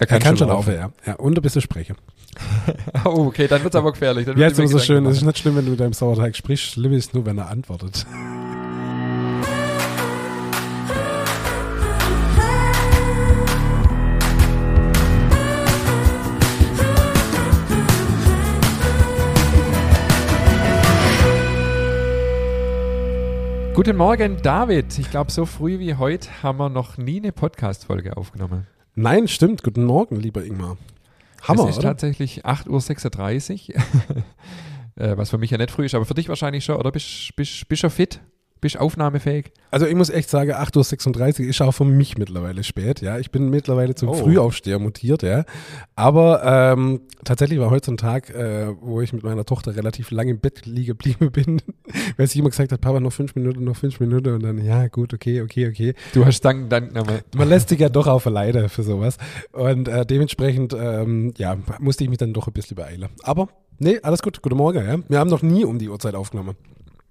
Er kann, er kann schon laufen, ja. ja. Und ein bisschen sprechen. oh, okay, dann wird es aber gefährlich. Dann ja, ist immer so schön. Es ist nicht schlimm, wenn du mit deinem Sauerteig sprichst. Schlimm ist nur, wenn er antwortet. Guten Morgen, David. Ich glaube, so früh wie heute haben wir noch nie eine Podcast-Folge aufgenommen. Nein, stimmt. Guten Morgen, lieber Ingmar. Hammer, es ist oder? tatsächlich 8.36 Uhr, äh, was für mich ja nicht früh ist, aber für dich wahrscheinlich schon, oder? Bist du bist, schon fit? Bist aufnahmefähig? Also ich muss echt sagen, 8.36 Uhr ist auch für mich mittlerweile spät, ja. Ich bin mittlerweile zum oh. Frühaufsteher mutiert, ja. Aber ähm, tatsächlich war heute so ein Tag, äh, wo ich mit meiner Tochter relativ lange im Bett liegen geblieben bin, weil sie immer gesagt hat, Papa, noch fünf Minuten, noch fünf Minuten und dann, ja gut, okay, okay, okay. Du hast Dank, Dank nochmal. Man lässt sich ja doch auf Leide für sowas und äh, dementsprechend, ähm, ja, musste ich mich dann doch ein bisschen beeilen. Aber Nee, alles gut. Guten Morgen, ja. Wir haben noch nie um die Uhrzeit aufgenommen.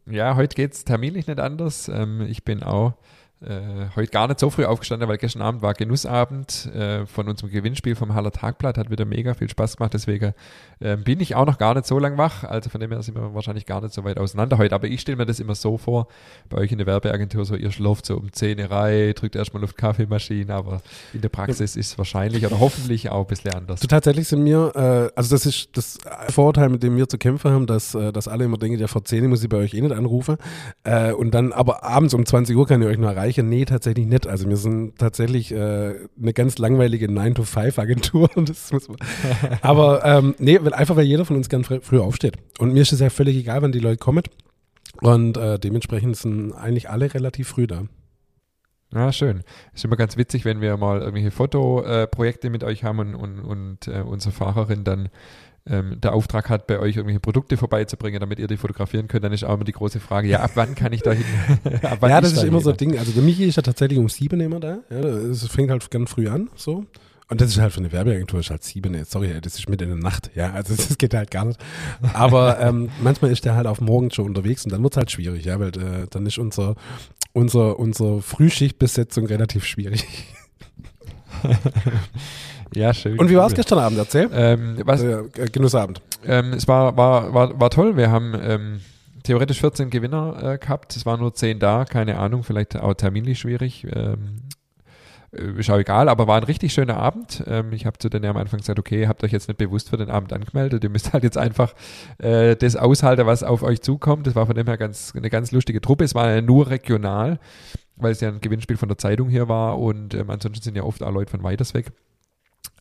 Ja, heute geht es terminlich nicht anders. Ähm, ich bin auch äh, heute gar nicht so früh aufgestanden, weil gestern Abend war Genussabend äh, von unserem Gewinnspiel vom Haller Tagblatt, hat wieder mega viel Spaß gemacht, deswegen äh, bin ich auch noch gar nicht so lang wach, also von dem her sind wir wahrscheinlich gar nicht so weit auseinander heute, aber ich stelle mir das immer so vor, bei euch in der Werbeagentur, so ihr schlaft so um 10 Reihe, drückt erstmal auf die Kaffeemaschine, aber in der Praxis ist es wahrscheinlich oder hoffentlich auch ein bisschen anders. Du, tatsächlich sind wir, äh, also das ist das Vorteil, mit dem wir zu kämpfen haben, dass, äh, dass alle immer denken, ja vor 10 muss ich bei euch eh nicht anrufen. Äh, und dann aber abends um 20 Uhr kann ich euch noch erreichen Bereiche? Nee, tatsächlich nicht. Also wir sind tatsächlich äh, eine ganz langweilige 9-to-5-Agentur. Aber ähm, nee, einfach weil jeder von uns ganz fr früh aufsteht. Und mir ist es ja völlig egal, wann die Leute kommen. Und äh, dementsprechend sind eigentlich alle relativ früh da. Ja, schön. Ist immer ganz witzig, wenn wir mal irgendwelche Fotoprojekte äh, mit euch haben und, und, und äh, unsere Fahrerin dann ähm, der Auftrag hat, bei euch irgendwelche Produkte vorbeizubringen, damit ihr die fotografieren könnt, dann ist auch immer die große Frage, ja, ab wann kann ich da hin? ja, das ist immer so ein Ding. Also der Michi ist ja tatsächlich um sieben immer da. Ja, es fängt halt ganz früh an, so. Und das ist halt für eine Werbeagentur ist halt sieben, sorry, das ist mit in der Nacht, ja, also das geht halt gar nicht. Aber ähm, manchmal ist der halt auf morgen schon unterwegs und dann wird es halt schwierig, ja, weil äh, dann ist unser, unser, unsere Frühschichtbesetzung relativ schwierig. Ja, schön. Und wie war es gestern Abend? Erzähl. Ähm, was, äh, Genussabend. Ähm, es war, war, war, war toll. Wir haben ähm, theoretisch 14 Gewinner äh, gehabt. Es waren nur 10 da. Keine Ahnung, vielleicht auch terminlich schwierig. Ähm, äh, ist auch egal, aber war ein richtig schöner Abend. Ähm, ich habe zu denen am Anfang gesagt, okay, habt euch jetzt nicht bewusst für den Abend angemeldet, ihr müsst halt jetzt einfach äh, das aushalten, was auf euch zukommt. Das war von dem her ganz, eine ganz lustige Truppe. Es war ja nur regional, weil es ja ein Gewinnspiel von der Zeitung hier war und ähm, ansonsten sind ja oft auch Leute von weiters weg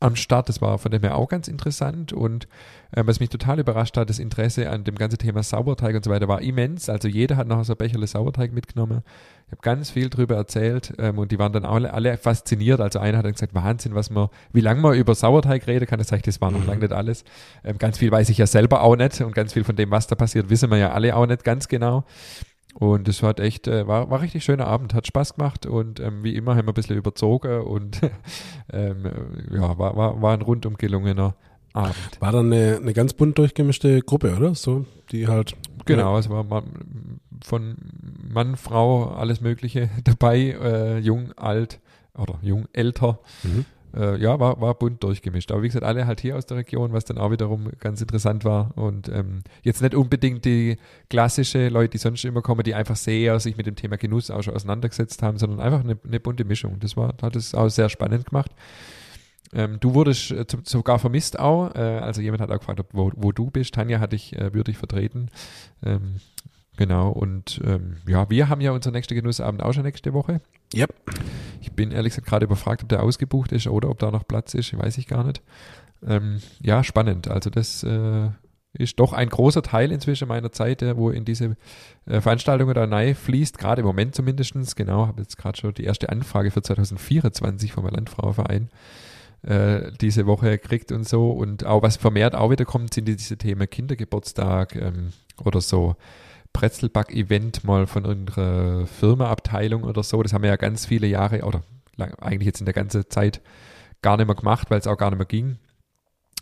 am Start. Das war von dem her auch ganz interessant und äh, was mich total überrascht hat, das Interesse an dem ganzen Thema Sauerteig und so weiter war immens. Also jeder hat noch so ein Becherle Sauerteig mitgenommen. Ich habe ganz viel drüber erzählt ähm, und die waren dann alle, alle fasziniert. Also einer hat dann gesagt, Wahnsinn, was man, wie lange man über Sauerteig reden kann. Das, heißt, das war noch mhm. lange nicht alles. Ähm, ganz viel weiß ich ja selber auch nicht und ganz viel von dem, was da passiert, wissen wir ja alle auch nicht ganz genau. Und es war echt, äh, war, war richtig schöner Abend, hat Spaß gemacht und ähm, wie immer haben wir ein bisschen überzogen und ähm, ja, war, war, war ein rundum gelungener Abend. War dann eine, eine ganz bunt durchgemischte Gruppe, oder? So, die halt. Genau, ja. es war von Mann, Frau, alles Mögliche dabei, äh, jung, alt oder jung, älter. Mhm äh, ja, war, war bunt durchgemischt. Aber wie gesagt, alle halt hier aus der Region, was dann auch wiederum ganz interessant war. Und ähm, jetzt nicht unbedingt die klassische Leute, die sonst immer kommen, die einfach sehr sich mit dem Thema Genuss auch schon auseinandergesetzt haben, sondern einfach eine, eine bunte Mischung. Das war, hat es auch sehr spannend gemacht. Ähm, du wurdest äh, sogar vermisst auch. Äh, also jemand hat auch gefragt, wo, wo du bist. Tanja hat dich äh, würdig vertreten. Ähm, Genau, und ähm, ja, wir haben ja unser nächster Genussabend auch schon nächste Woche. Yep. Ich bin ehrlich gesagt gerade überfragt, ob der ausgebucht ist oder ob da noch Platz ist, weiß ich gar nicht. Ähm, ja, spannend. Also das äh, ist doch ein großer Teil inzwischen meiner Zeit, äh, wo in diese äh, Veranstaltungen da rein fließt, gerade im Moment zumindest. Genau, habe jetzt gerade schon die erste Anfrage für 2024 vom Landfrauenverein äh, diese Woche gekriegt und so. Und auch was vermehrt auch wieder kommt, sind diese Themen Kindergeburtstag ähm, oder so Brezelback-Event mal von unserer Firmenabteilung oder so. Das haben wir ja ganz viele Jahre oder lang, eigentlich jetzt in der ganzen Zeit gar nicht mehr gemacht, weil es auch gar nicht mehr ging.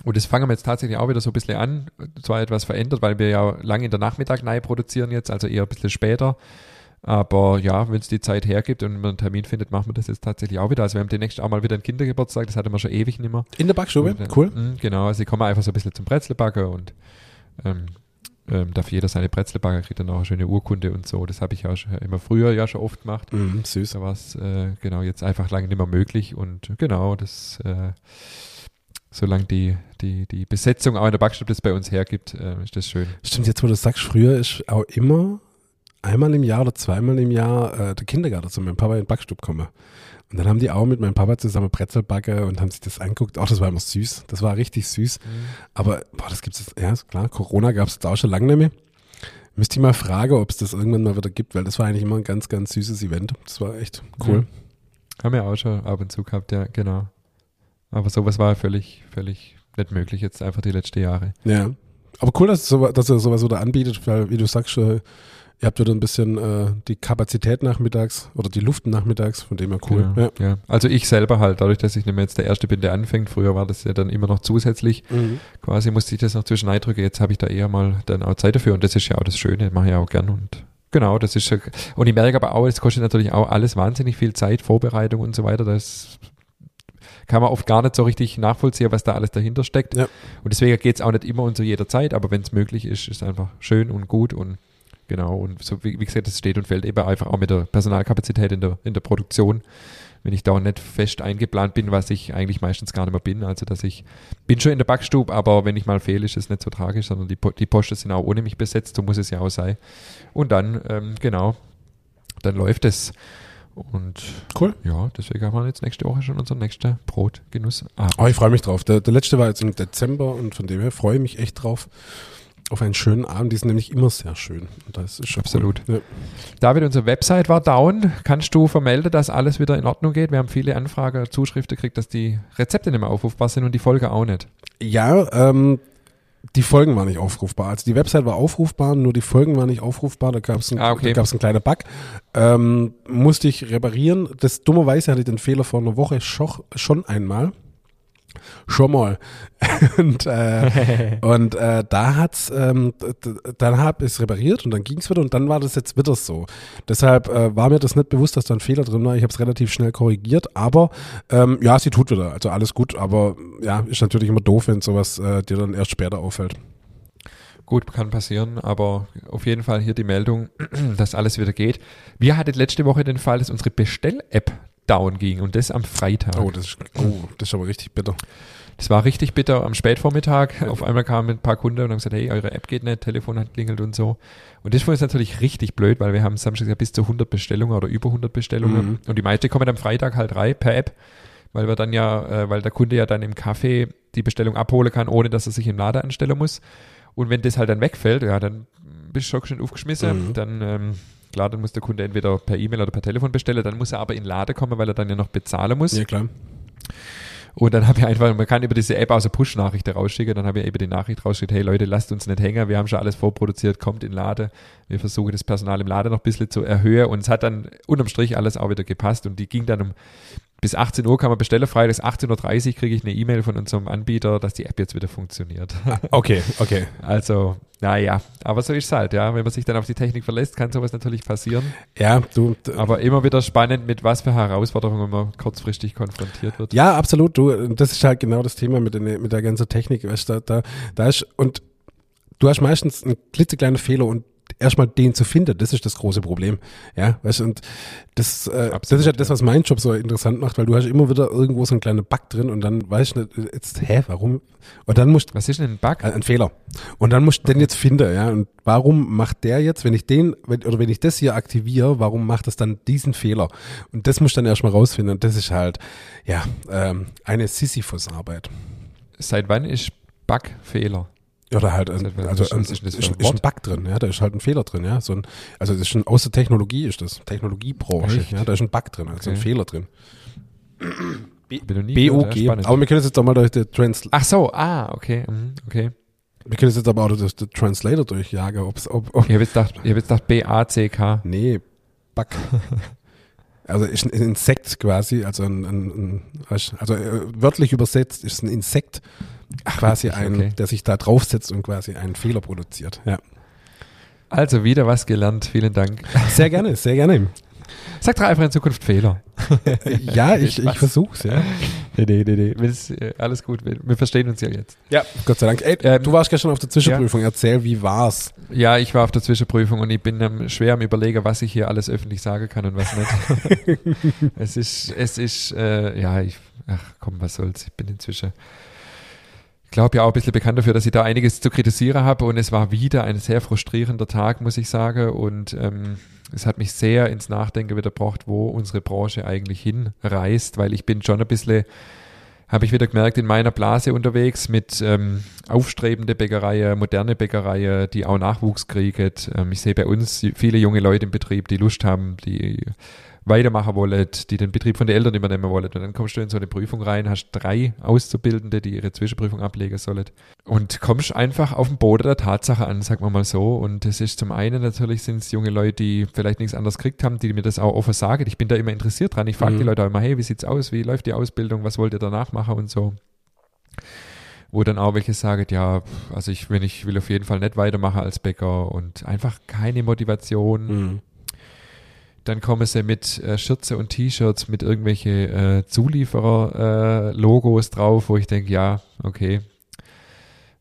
Und das fangen wir jetzt tatsächlich auch wieder so ein bisschen an. Zwar etwas verändert, weil wir ja lange in der Nachmittag neu produzieren jetzt, also eher ein bisschen später. Aber ja, wenn es die Zeit hergibt und man einen Termin findet, machen wir das jetzt tatsächlich auch wieder. Also wir haben demnächst auch mal wieder einen Kindergeburtstag, das hatten wir schon ewig nicht mehr. In der Backstube? Und, cool. mh, Genau, also ich komme einfach so ein bisschen zum Brezelbacken und ähm, ähm, darf jeder seine Brezel backen, kriegt dann auch eine schöne Urkunde und so. Das habe ich ja schon, immer früher ja schon oft gemacht. Mhm, süß. Da war es äh, genau jetzt einfach lange nicht mehr möglich und genau, das äh, solange die, die, die Besetzung auch in der Backstube das bei uns hergibt, äh, ist das schön. Stimmt, jetzt wo du das sagst, früher ist auch immer einmal im Jahr oder zweimal im Jahr äh, der Kindergarten zu meinem Papa in den Backstub gekommen. Und dann haben die auch mit meinem Papa zusammen Brezel backen und haben sich das angeguckt. Auch das war immer süß. Das war richtig süß. Aber, boah, das gibt es, ja, ist klar, Corona gab es da auch schon lange nicht mehr. Müsste ich mal fragen, ob es das irgendwann mal wieder gibt, weil das war eigentlich immer ein ganz, ganz süßes Event. Das war echt cool. Mhm. Haben wir auch schon ab und zu gehabt, ja, genau. Aber sowas war völlig, völlig nicht möglich jetzt einfach die letzten Jahre. Ja. Aber cool, dass, so, dass er sowas wieder anbietet, weil, wie du sagst, äh, ihr habt wieder ein bisschen äh, die Kapazität nachmittags oder die Luft nachmittags, von dem her cool. Genau, ja. Also ich selber halt, dadurch, dass ich nicht mehr jetzt der Erste bin, der anfängt, früher war das ja dann immer noch zusätzlich, Mhm. quasi musste ich das noch zwischen drücken, jetzt habe ich da eher mal dann auch Zeit dafür und das ist ja auch das Schöne, mache ich auch gern und genau, das ist, ja- und ich merke aber auch, es kostet natürlich auch alles wahnsinnig viel Zeit, Vorbereitung und so weiter, das kann man oft gar nicht so richtig nachvollziehen, was da alles dahinter steckt. Ja. Und deswegen geht es auch nicht immer und zu jeder Zeit, aber wenn es möglich ist, ist es einfach schön und gut und genau. Und so wie, wie gesagt, das steht und fällt eben einfach auch mit der Personalkapazität in der, in der Produktion. Wenn ich da nicht fest eingeplant bin, was ich eigentlich meistens gar nicht mehr bin. Also dass ich bin schon in der Backstube, aber wenn ich mal fehle, ist es nicht so tragisch, sondern die, die Posten sind auch ohne mich besetzt, so muss es ja auch sein. Und dann, ähm, genau, dann läuft es. Und Cool. ja, deswegen haben wir jetzt nächste Woche schon unseren nächsten Brotgenuss. Oh, ich freue mich drauf. Der, der letzte war jetzt im Dezember und von dem her freue ich mich echt drauf. Auf einen schönen Abend. Die sind nämlich immer sehr schön. Das ist schon Absolut. Cool. David, unsere Website war down. Kannst du vermelden, dass alles wieder in Ordnung geht? Wir haben viele Anfragen, Zuschriften gekriegt, dass die Rezepte nicht mehr aufrufbar sind und die Folge auch nicht. Ja, ja ähm, die Folgen waren nicht aufrufbar. Also die Website war aufrufbar, nur die Folgen waren nicht aufrufbar. Da gab es ein, Ah, okay. da einen kleinen Bug. Ähm, musste ich reparieren. Das dummerweise hatte ich den Fehler vor einer Woche schon, schon einmal. Schon mal. und äh, und äh, da hat's, ähm, dann hab ich es repariert und dann ging's wieder und dann war das jetzt wieder so. Deshalb äh, war mir das nicht bewusst, dass da ein Fehler drin war. Ich habe es relativ schnell korrigiert, aber ähm, ja, sie tut wieder. Also alles gut, aber ja, ist natürlich immer doof, wenn sowas äh, dir dann erst später auffällt. Gut, kann passieren, aber auf jeden Fall hier die Meldung, dass alles wieder geht. Wir hatten letzte Woche den Fall, dass unsere Bestell-App down ging und das am Freitag. Oh, das ist, oh, das ist aber richtig bitter. Das war richtig bitter am Spätvormittag. Auf einmal kamen ein paar Kunden und haben gesagt, hey, eure App geht nicht, Telefon hat klingelt und so. Und das war jetzt natürlich richtig blöd, weil wir haben Samstag ja bis zu 100 Bestellungen oder über 100 Bestellungen. Mhm. Und die meisten kommen am Freitag halt rein per App, weil wir dann ja, äh, weil der Kunde ja dann im Café die Bestellung abholen kann, ohne dass er sich im Laden anstellen muss. Und wenn das halt dann wegfällt, ja, dann bist du schon aufgeschmissen. Mhm. Dann, ähm, klar, dann muss der Kunde entweder per E-Mail oder per Telefon bestellen. Dann muss er aber in den Laden kommen, weil er dann ja noch bezahlen muss. Ja, klar. Und dann habe ich einfach, man kann über diese App auch so Push-Nachrichten rausschicken, dann habe ich eben die Nachricht rausgeschickt, hey Leute, lasst uns nicht hängen, wir haben schon alles vorproduziert, kommt in den Laden. Wir versuchen das Personal im Laden noch ein bisschen zu erhöhen und es hat dann unterm Strich alles auch wieder gepasst und die ging dann um bis 18 Uhr kann man bestellen, freitags 18.30 Uhr kriege ich eine E-Mail von unserem Anbieter, dass die App jetzt wieder funktioniert. Okay, okay. Also, naja, aber so ist es halt, ja. Wenn man sich dann auf die Technik verlässt, kann sowas natürlich passieren. Ja, du. Aber immer wieder spannend, mit was für Herausforderungen man kurzfristig konfrontiert wird. Ja, absolut. Du, das ist halt genau das Thema mit, den, mit der ganzen Technik. Weißt, da, da, da ist, und du hast meistens einen klitzekleinen Fehler und erstmal den zu finden, das ist das große Problem. Ja, weißt du, und das, äh, das Absolut, ist ja das, was mein Job so interessant macht, weil du hast immer wieder irgendwo so einen kleinen Bug drin und dann weißt du nicht, jetzt, hä, warum? Und dann musst Was ist denn ein Bug? äh, ein Fehler. Und dann musst du den jetzt finden, ja. Und warum macht der jetzt, wenn ich den, wenn, oder wenn ich das hier aktiviere, warum macht das dann diesen Fehler? Und das musst du dann erstmal rausfinden. Und das ist halt, ja, ähm, eine Sisyphus-Arbeit. Seit wann ist Bugfehler? Oder halt, ein, also ein, ist ist, ist, ein ein? Bug drin, ja, da ist halt ein Fehler drin, ja. So ein, also das ist schon aus der Technologie ist das, Technologiebranche, Echt? ja, da ist ein Bug drin, also ein Okay. Fehler drin. Hab BOG. Aber wir können jetzt auch mal durch den Trans Ach so, ah, okay, mhm, okay. wir können jetzt aber auch durch den Translator durchjagen, ob's, ob, ob Ich habe jetzt gedacht, ich habe jetzt gedacht B-A-C-K. Nee, Bug. Also ist ein Insekt quasi, also ein, ein, ein also äh, wörtlich übersetzt ist ein Insekt quasi ein, Okay. der sich da draufsetzt und quasi einen Fehler produziert. Ja. Also wieder was gelernt. Vielen Dank. Sehr gerne, sehr gerne. Sag doch einfach in Zukunft Fehler. ja, ich, ich versuch's, ja. Nee, nee, nee, nee. Äh, alles gut. Wir, wir verstehen uns ja jetzt. Ja, Gott sei Dank. Ey, Ähm, du warst gestern auf der Zwischenprüfung. Erzähl, wie war's? Ja, ich war auf der Zwischenprüfung und ich bin ähm, schwer am überlegen, was ich hier alles öffentlich sagen kann und was nicht. es ist, es ist, äh, ja, ich, ach komm, was soll's. Ich bin inzwischen, glaube ja auch ein bisschen bekannt dafür, dass ich da einiges zu kritisieren habe und es war wieder ein sehr frustrierender Tag, muss ich sagen und ähm, es hat mich sehr ins Nachdenken wieder gebracht, wo unsere Branche eigentlich hinreist, weil ich bin schon ein bisschen habe ich wieder gemerkt, in meiner Blase unterwegs mit ähm, aufstrebende Bäckereien, moderne Bäckereien, die auch Nachwuchs kriegen. Ähm, ich sehe bei uns viele junge Leute im Betrieb, die Lust haben, die weitermachen wollen, die den Betrieb von den Eltern übernehmen wollen. Und dann kommst du in so eine Prüfung rein, hast drei Auszubildende, die ihre Zwischenprüfung ablegen sollen. Und kommst einfach auf den Boden der Tatsache an, sagen wir mal so. Und es ist zum einen natürlich sind es junge Leute, die vielleicht nichts anderes gekriegt haben, die mir das auch offen sagen. Ich bin da immer interessiert dran. Ich frage Mhm. die Leute auch immer, hey, wie sieht's aus? Wie läuft die Ausbildung? Was wollt ihr danach machen und so? Wo dann auch welche sagen, ja, also ich, wenn ich will auf jeden Fall nicht weitermachen als Bäcker und einfach keine Motivation Mhm. Dann kommen sie mit äh, Schürze und T-Shirts mit irgendwelche äh, Zulieferer-Logos drauf, wo ich denke, ja, okay,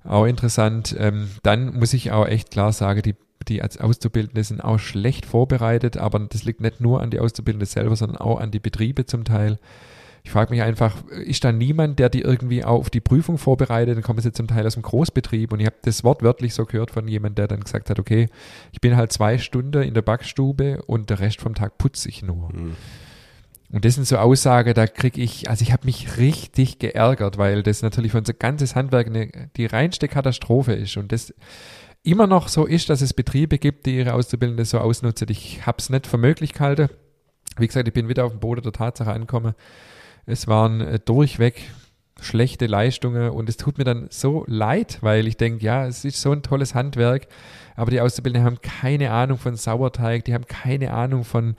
auch interessant. Ähm, dann muss ich auch echt klar sagen, die, die als Auszubildende sind auch schlecht vorbereitet, aber das liegt nicht nur an die Auszubildende selber, sondern auch an die Betriebe zum Teil. Ich frage mich einfach, ist da niemand, der die irgendwie auf die Prüfung vorbereitet? Dann kommen sie zum Teil aus dem Großbetrieb und ich habe das wortwörtlich so gehört von jemandem, der dann gesagt hat, okay, ich bin halt zwei Stunden in der Backstube und der Rest vom Tag putze ich nur. Mhm. Und das sind so Aussagen, da kriege ich, also ich habe mich richtig geärgert, weil das natürlich für unser ganzes Handwerk eine, die reinste Katastrophe ist und das immer noch so ist, dass es Betriebe gibt, die ihre Auszubildende so ausnutzen. Ich habe es nicht für möglich gehalten. Wie gesagt, ich bin wieder auf dem Boden der Tatsache angekommen. Es waren äh, durchweg schlechte Leistungen und es tut mir dann so leid, weil ich denke, ja, es ist so ein tolles Handwerk, aber die Auszubildenden haben keine Ahnung von Sauerteig, die haben keine Ahnung von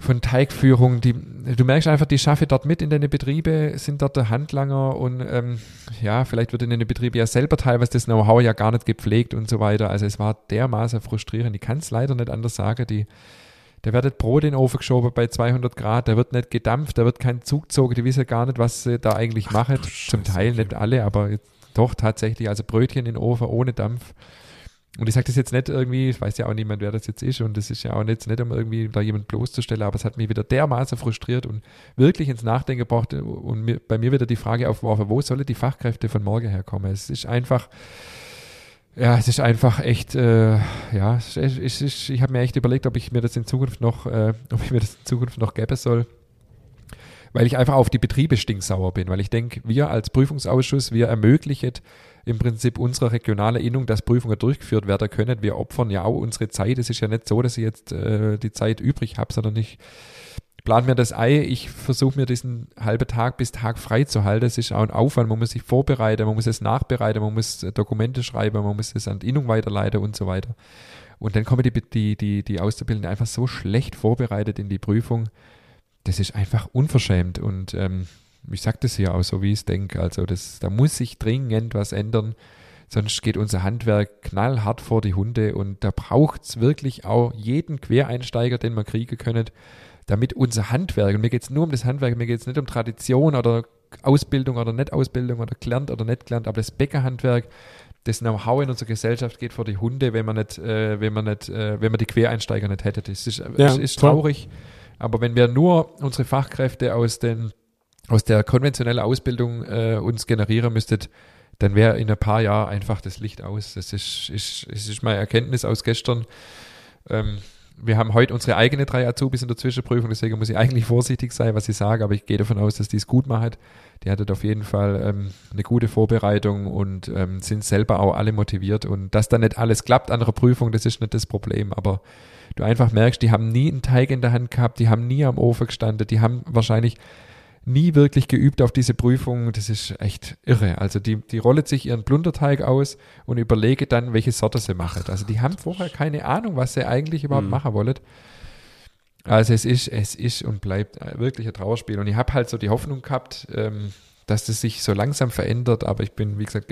von Teigführung, die, du merkst einfach, die schaffe dort mit in deine Betriebe, sind dort der Handlanger und ähm, ja, vielleicht wird in den Betrieben ja selber teilweise das Know-how ja gar nicht gepflegt und so weiter. Also es war dermaßen frustrierend. Ich kann es leider nicht anders sagen. Die, da wird Brot in den Ofen geschoben bei 200 Grad, da wird nicht gedampft, da wird kein Zug gezogen, die wissen gar nicht, was sie da eigentlich machen. Zum Teil nicht alle, aber jetzt doch tatsächlich, also Brötchen in den Ofen ohne Dampf. Und ich sage das jetzt nicht irgendwie, ich weiß ja auch niemand, wer das jetzt ist und das ist ja auch jetzt nicht, um irgendwie da jemand bloßzustellen, aber es hat mich wieder dermaßen frustriert und wirklich ins Nachdenken gebracht und mir, bei mir wieder die Frage aufgeworfen, wo sollen die Fachkräfte von morgen herkommen? Es ist einfach, ja, es ist einfach echt, äh, ja, es ist, ich habe mir echt überlegt, ob ich mir das in Zukunft noch, äh, ob ich mir das in Zukunft noch geben soll. Weil ich einfach auf die Betriebe stinksauer bin, weil ich denke, wir als Prüfungsausschuss, wir ermöglichen im Prinzip unserer regionalen Innung, dass Prüfungen durchgeführt werden können. Wir opfern ja auch unsere Zeit. Es ist ja nicht so, dass ich jetzt äh, die Zeit übrig habe, sondern ich plan mir das Ei, ich versuche mir diesen halben Tag bis Tag frei zu halten. Das ist auch ein Aufwand. Man muss sich vorbereiten, man muss es nachbereiten, man muss äh, Dokumente schreiben, man muss es an die Innung weiterleiten und so weiter. Und dann kommen die, die, die, die Auszubildenden einfach so schlecht vorbereitet in die Prüfung. Das ist einfach unverschämt. Und ähm, ich sage das hier auch so, wie ich es denke. Also das, da muss sich dringend was ändern. Sonst geht unser Handwerk knallhart vor die Hunde und da braucht es wirklich auch jeden Quereinsteiger, den wir kriegen können, damit unser Handwerk, und mir geht es nur um das Handwerk, mir geht es nicht um Tradition oder Ausbildung oder Nicht-Ausbildung oder gelernt oder nicht gelernt, aber das Bäckerhandwerk, das Know-how in unserer Gesellschaft geht vor die Hunde, wenn man nicht, äh, wenn man nicht, äh, wenn man die Quereinsteiger nicht hätte. Das ist, Ja, ist traurig. Aber wenn wir nur unsere Fachkräfte aus den aus der konventionellen Ausbildung äh, uns generieren müsstet, dann wäre in ein paar Jahren einfach das Licht aus. Das ist, ist, es ist meine Erkenntnis aus gestern. Ähm, wir haben heute unsere eigene drei Azubis in der Zwischenprüfung, deswegen muss ich eigentlich vorsichtig sein, was ich sage, aber ich gehe davon aus, dass die es gut machen. Die hattet auf jeden Fall ähm, eine gute Vorbereitung und ähm, sind selber auch alle motiviert. Und dass dann nicht alles klappt an der Prüfung, das ist nicht das Problem, aber du einfach merkst, die haben nie einen Teig in der Hand gehabt, die haben nie am Ofen gestanden, die haben wahrscheinlich nie wirklich geübt auf diese Prüfung. Das ist echt irre. Also die, die rollet sich ihren Plunderteig aus und überlege dann, welche Sorte sie machen. Also die haben vorher keine Ahnung, was sie eigentlich überhaupt Mhm. machen wollen. Also es ist, es ist und bleibt wirklich ein Trauerspiel. Und ich habe halt so die Hoffnung gehabt, ähm, dass das sich so langsam verändert, aber ich bin, wie gesagt,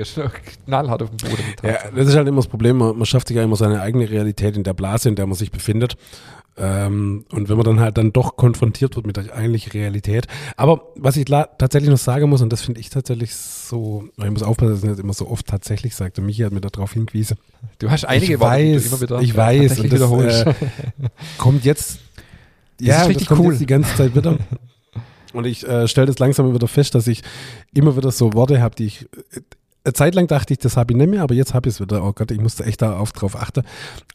knallhart auf dem Boden. Ja, das ist halt immer das Problem, man, man schafft sich ja immer seine eigene Realität in der Blase, in der man sich befindet. Ähm, und wenn man dann halt dann doch konfrontiert wird mit der eigentlichen Realität. Aber was ich tatsächlich noch sagen muss, und das finde ich tatsächlich so, ich muss aufpassen, dass ich nicht immer so oft tatsächlich sagt, und Michi hat mir darauf hingewiesen. Du hast einige ich weiß, immer wieder ich weiß, und das, äh, kommt jetzt, das ja, das kommt cool. jetzt die ganze Zeit wieder. Und ich äh, stelle das langsam wieder fest, dass ich immer wieder so Worte habe, die ich eine Zeit lang dachte ich, das habe ich nicht mehr, aber jetzt habe ich es wieder. Oh Gott, ich musste echt da auf, drauf achten.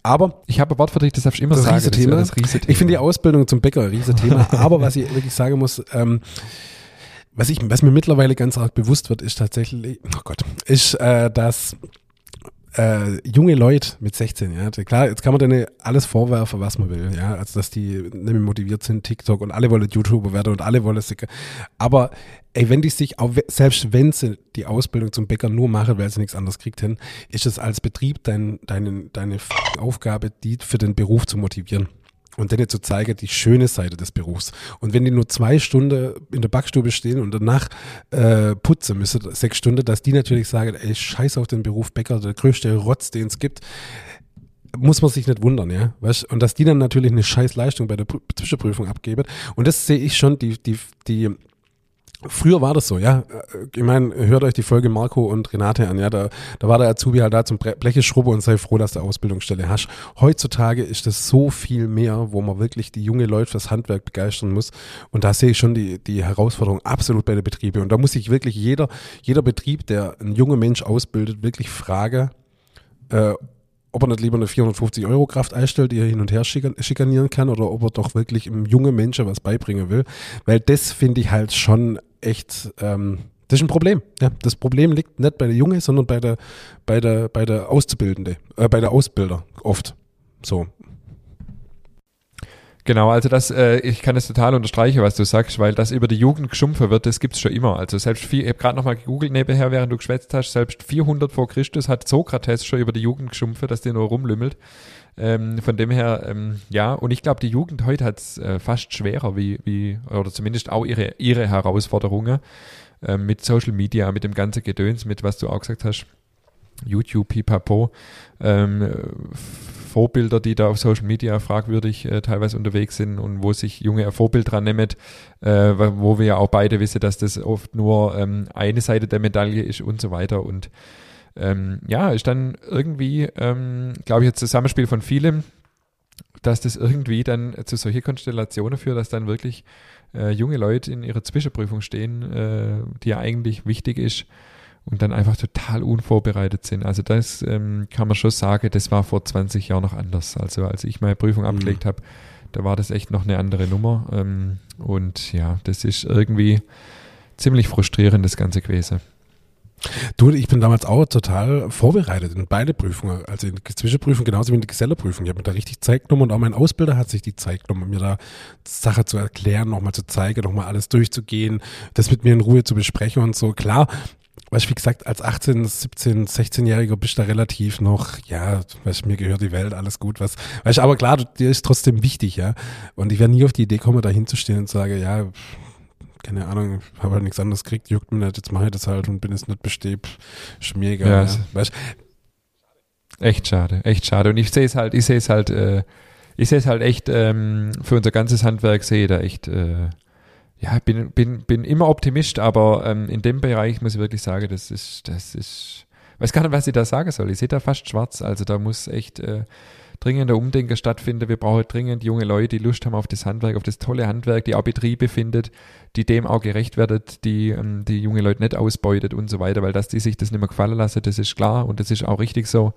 Aber ich habe ein Wort für dich, das darf ich immer das sagen. Riesethema. Das das Ich finde die Ausbildung zum Bäcker ein Riesenthema. aber was ich wirklich sagen muss, ähm, was ich, was mir mittlerweile ganz arg bewusst wird, ist tatsächlich, oh Gott, ist, äh, dass äh, junge Leute mit 16, ja, klar, jetzt kann man denen alles vorwerfen, was man will, ja, also dass die nicht mehr motiviert sind, TikTok und alle wollen YouTuber werden und alle wollen sich, aber ey, wenn die sich, auch, selbst wenn sie die Ausbildung zum Bäcker nur machen, weil sie nichts anderes kriegt hin, ist es als Betrieb dein, deine, deine Aufgabe, die für den Beruf zu motivieren und denen zu zeigen, die schöne Seite des Berufs. Und wenn die nur zwei Stunden in der Backstube stehen und danach äh, putzen müssen, sechs Stunden, dass die natürlich sagen, ey, scheiß auf den Beruf Bäcker, der größte Rotz, den es gibt, muss man sich nicht wundern, ja. Weißt? Und dass die dann natürlich eine scheiß Leistung bei der Zwischenprüfung abgeben. Und das sehe ich schon, die, die, die Früher war das so, ja. Ich meine, hört euch die Folge Marco und Renate an, ja. Da, da war der Azubi halt da zum Blecheschrubbe und sei froh, dass du Ausbildungsstelle hast. Heutzutage ist das so viel mehr, wo man wirklich die junge Leute fürs Handwerk begeistern muss. Und da sehe ich schon die, die Herausforderung absolut bei den Betrieben. Und da muss sich wirklich jeder, jeder Betrieb, der einen jungen Mensch ausbildet, wirklich fragen, äh, ob er nicht lieber eine 450 Euro Kraft einstellt, die er hin und her schikanieren kann, oder ob er doch wirklich einem jungen Menschen was beibringen will. Weil das finde ich halt schon echt, ähm, das ist ein Problem. Ja, das Problem liegt nicht bei der Junge, sondern bei der, bei der, bei der Auszubildende, äh, bei der Ausbilder oft. So. Genau, also das, äh, ich kann das total unterstreichen, was du sagst, weil das über die Jugend geschumpfen wird, das gibt's schon immer. Also selbst, vier, ich habe gerade nochmal gegoogelt nebenher, während du geschwätzt hast, selbst 400 vor Christus hat Sokrates schon über die Jugend geschumpfen, dass die nur rumlümmelt. Ähm, von dem her, ähm, ja, und ich glaube, die Jugend heute hat es äh, fast schwerer, wie, wie, oder zumindest auch ihre, ihre Herausforderungen äh, mit Social Media, mit dem ganzen Gedöns, mit was du auch gesagt hast, YouTube, Pipapo, ähm, Vorbilder, die da auf Social Media fragwürdig äh, teilweise unterwegs sind und wo sich Junge Vorbild dran nehmen, äh, wo wir ja auch beide wissen, dass das oft nur ähm, eine Seite der Medaille ist und so weiter. Und ähm, ja, ist dann irgendwie, ähm, glaube ich, ein Zusammenspiel von vielem, dass das irgendwie dann zu solchen Konstellationen führt, dass dann wirklich äh, junge Leute in ihrer Zwischenprüfung stehen, äh, die ja eigentlich wichtig ist und dann einfach total unvorbereitet sind. Also das ähm, kann man schon sagen, das war vor 20 Jahren noch anders. Also als ich meine Prüfung mhm. abgelegt habe, da war das echt noch eine andere Nummer. Ähm, und ja, das ist irgendwie ziemlich frustrierend, das ganze gewesen. Du, ich bin damals auch total vorbereitet in beide Prüfungen, also in die Zwischenprüfung genauso wie in die Gesellerprüfung. Ich habe mir da richtig Zeit genommen und auch mein Ausbilder hat sich die Zeit genommen, mir da Sache zu erklären, nochmal zu zeigen, nochmal alles durchzugehen, das mit mir in Ruhe zu besprechen und so. Klar, weißt wie gesagt, als 18, 17, 16-Jähriger bist du da relativ noch, ja, weißt mir gehört die Welt, alles gut, was, weißt aber klar, dir ist trotzdem wichtig, ja. Und ich werde nie auf die Idee kommen, da hinzustehen und sage, ja, keine Ahnung, habe halt nichts anderes gekriegt, juckt mir nicht, jetzt mache ich das halt und bin es nicht besteht, ist mir egal. Ja, ja. Weißt? Echt schade, echt schade. Und ich sehe es halt, ich sehe es halt, äh, ich sehe es halt echt, ähm, für unser ganzes Handwerk sehe ich da echt, äh, ja, bin, bin, bin immer Optimist, aber ähm, in dem Bereich muss ich wirklich sagen, das ist, das ist, weiß gar nicht, was ich da sagen soll. Ich sehe da fast schwarz, also da muss echt, äh, dringender Umdenken stattfinden. Wir brauchen dringend junge Leute, die Lust haben auf das Handwerk, auf das tolle Handwerk, die auch Betriebe findet, die dem auch gerecht werden, die ähm, die junge Leute nicht ausbeutet und so weiter, weil dass die sich das nicht mehr gefallen lassen, das ist klar und das ist auch richtig so.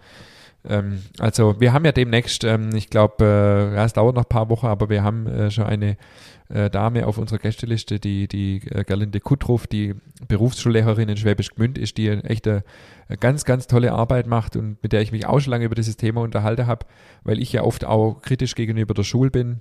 Ähm, also wir haben ja demnächst, ähm, ich glaube, äh, ja, es dauert noch ein paar Wochen, aber wir haben äh, schon eine äh, Dame auf unserer Gästeliste, die, die äh, Gerlinde Kuttruf, die Berufsschullehrerin in Schwäbisch Gmünd ist, die echt eine, eine ganz, ganz tolle Arbeit macht und mit der ich mich auch schon lange über dieses Thema unterhalten habe, weil ich ja oft auch kritisch gegenüber der Schule bin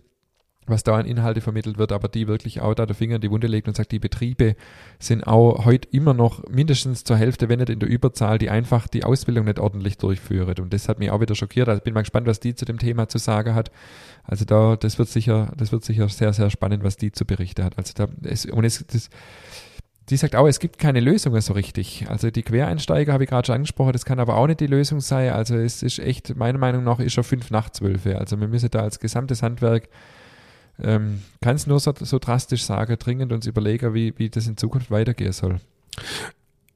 was da an Inhalte vermittelt wird, aber die wirklich auch da der Finger in die Wunde legt und sagt, die Betriebe sind auch heute immer noch mindestens zur Hälfte, wenn nicht in der Überzahl, die einfach die Ausbildung nicht ordentlich durchführen. Und das hat mich auch wieder schockiert. Also bin mal gespannt, was die zu dem Thema zu sagen hat. Also da, das wird sicher, das wird sicher sehr, sehr spannend, was die zu berichten hat. Also da, es, und es, das, die sagt auch, es gibt keine Lösungen so richtig. Also die Quereinsteiger habe ich gerade schon angesprochen, das kann aber auch nicht die Lösung sein. Also es ist echt, meiner Meinung nach, ist schon fünf nach zwölf. Also wir müssen da als gesamtes Handwerk, ähm, kann es nur so, so, drastisch sagen, dringend uns überlegen, wie, wie das in Zukunft weitergehen soll.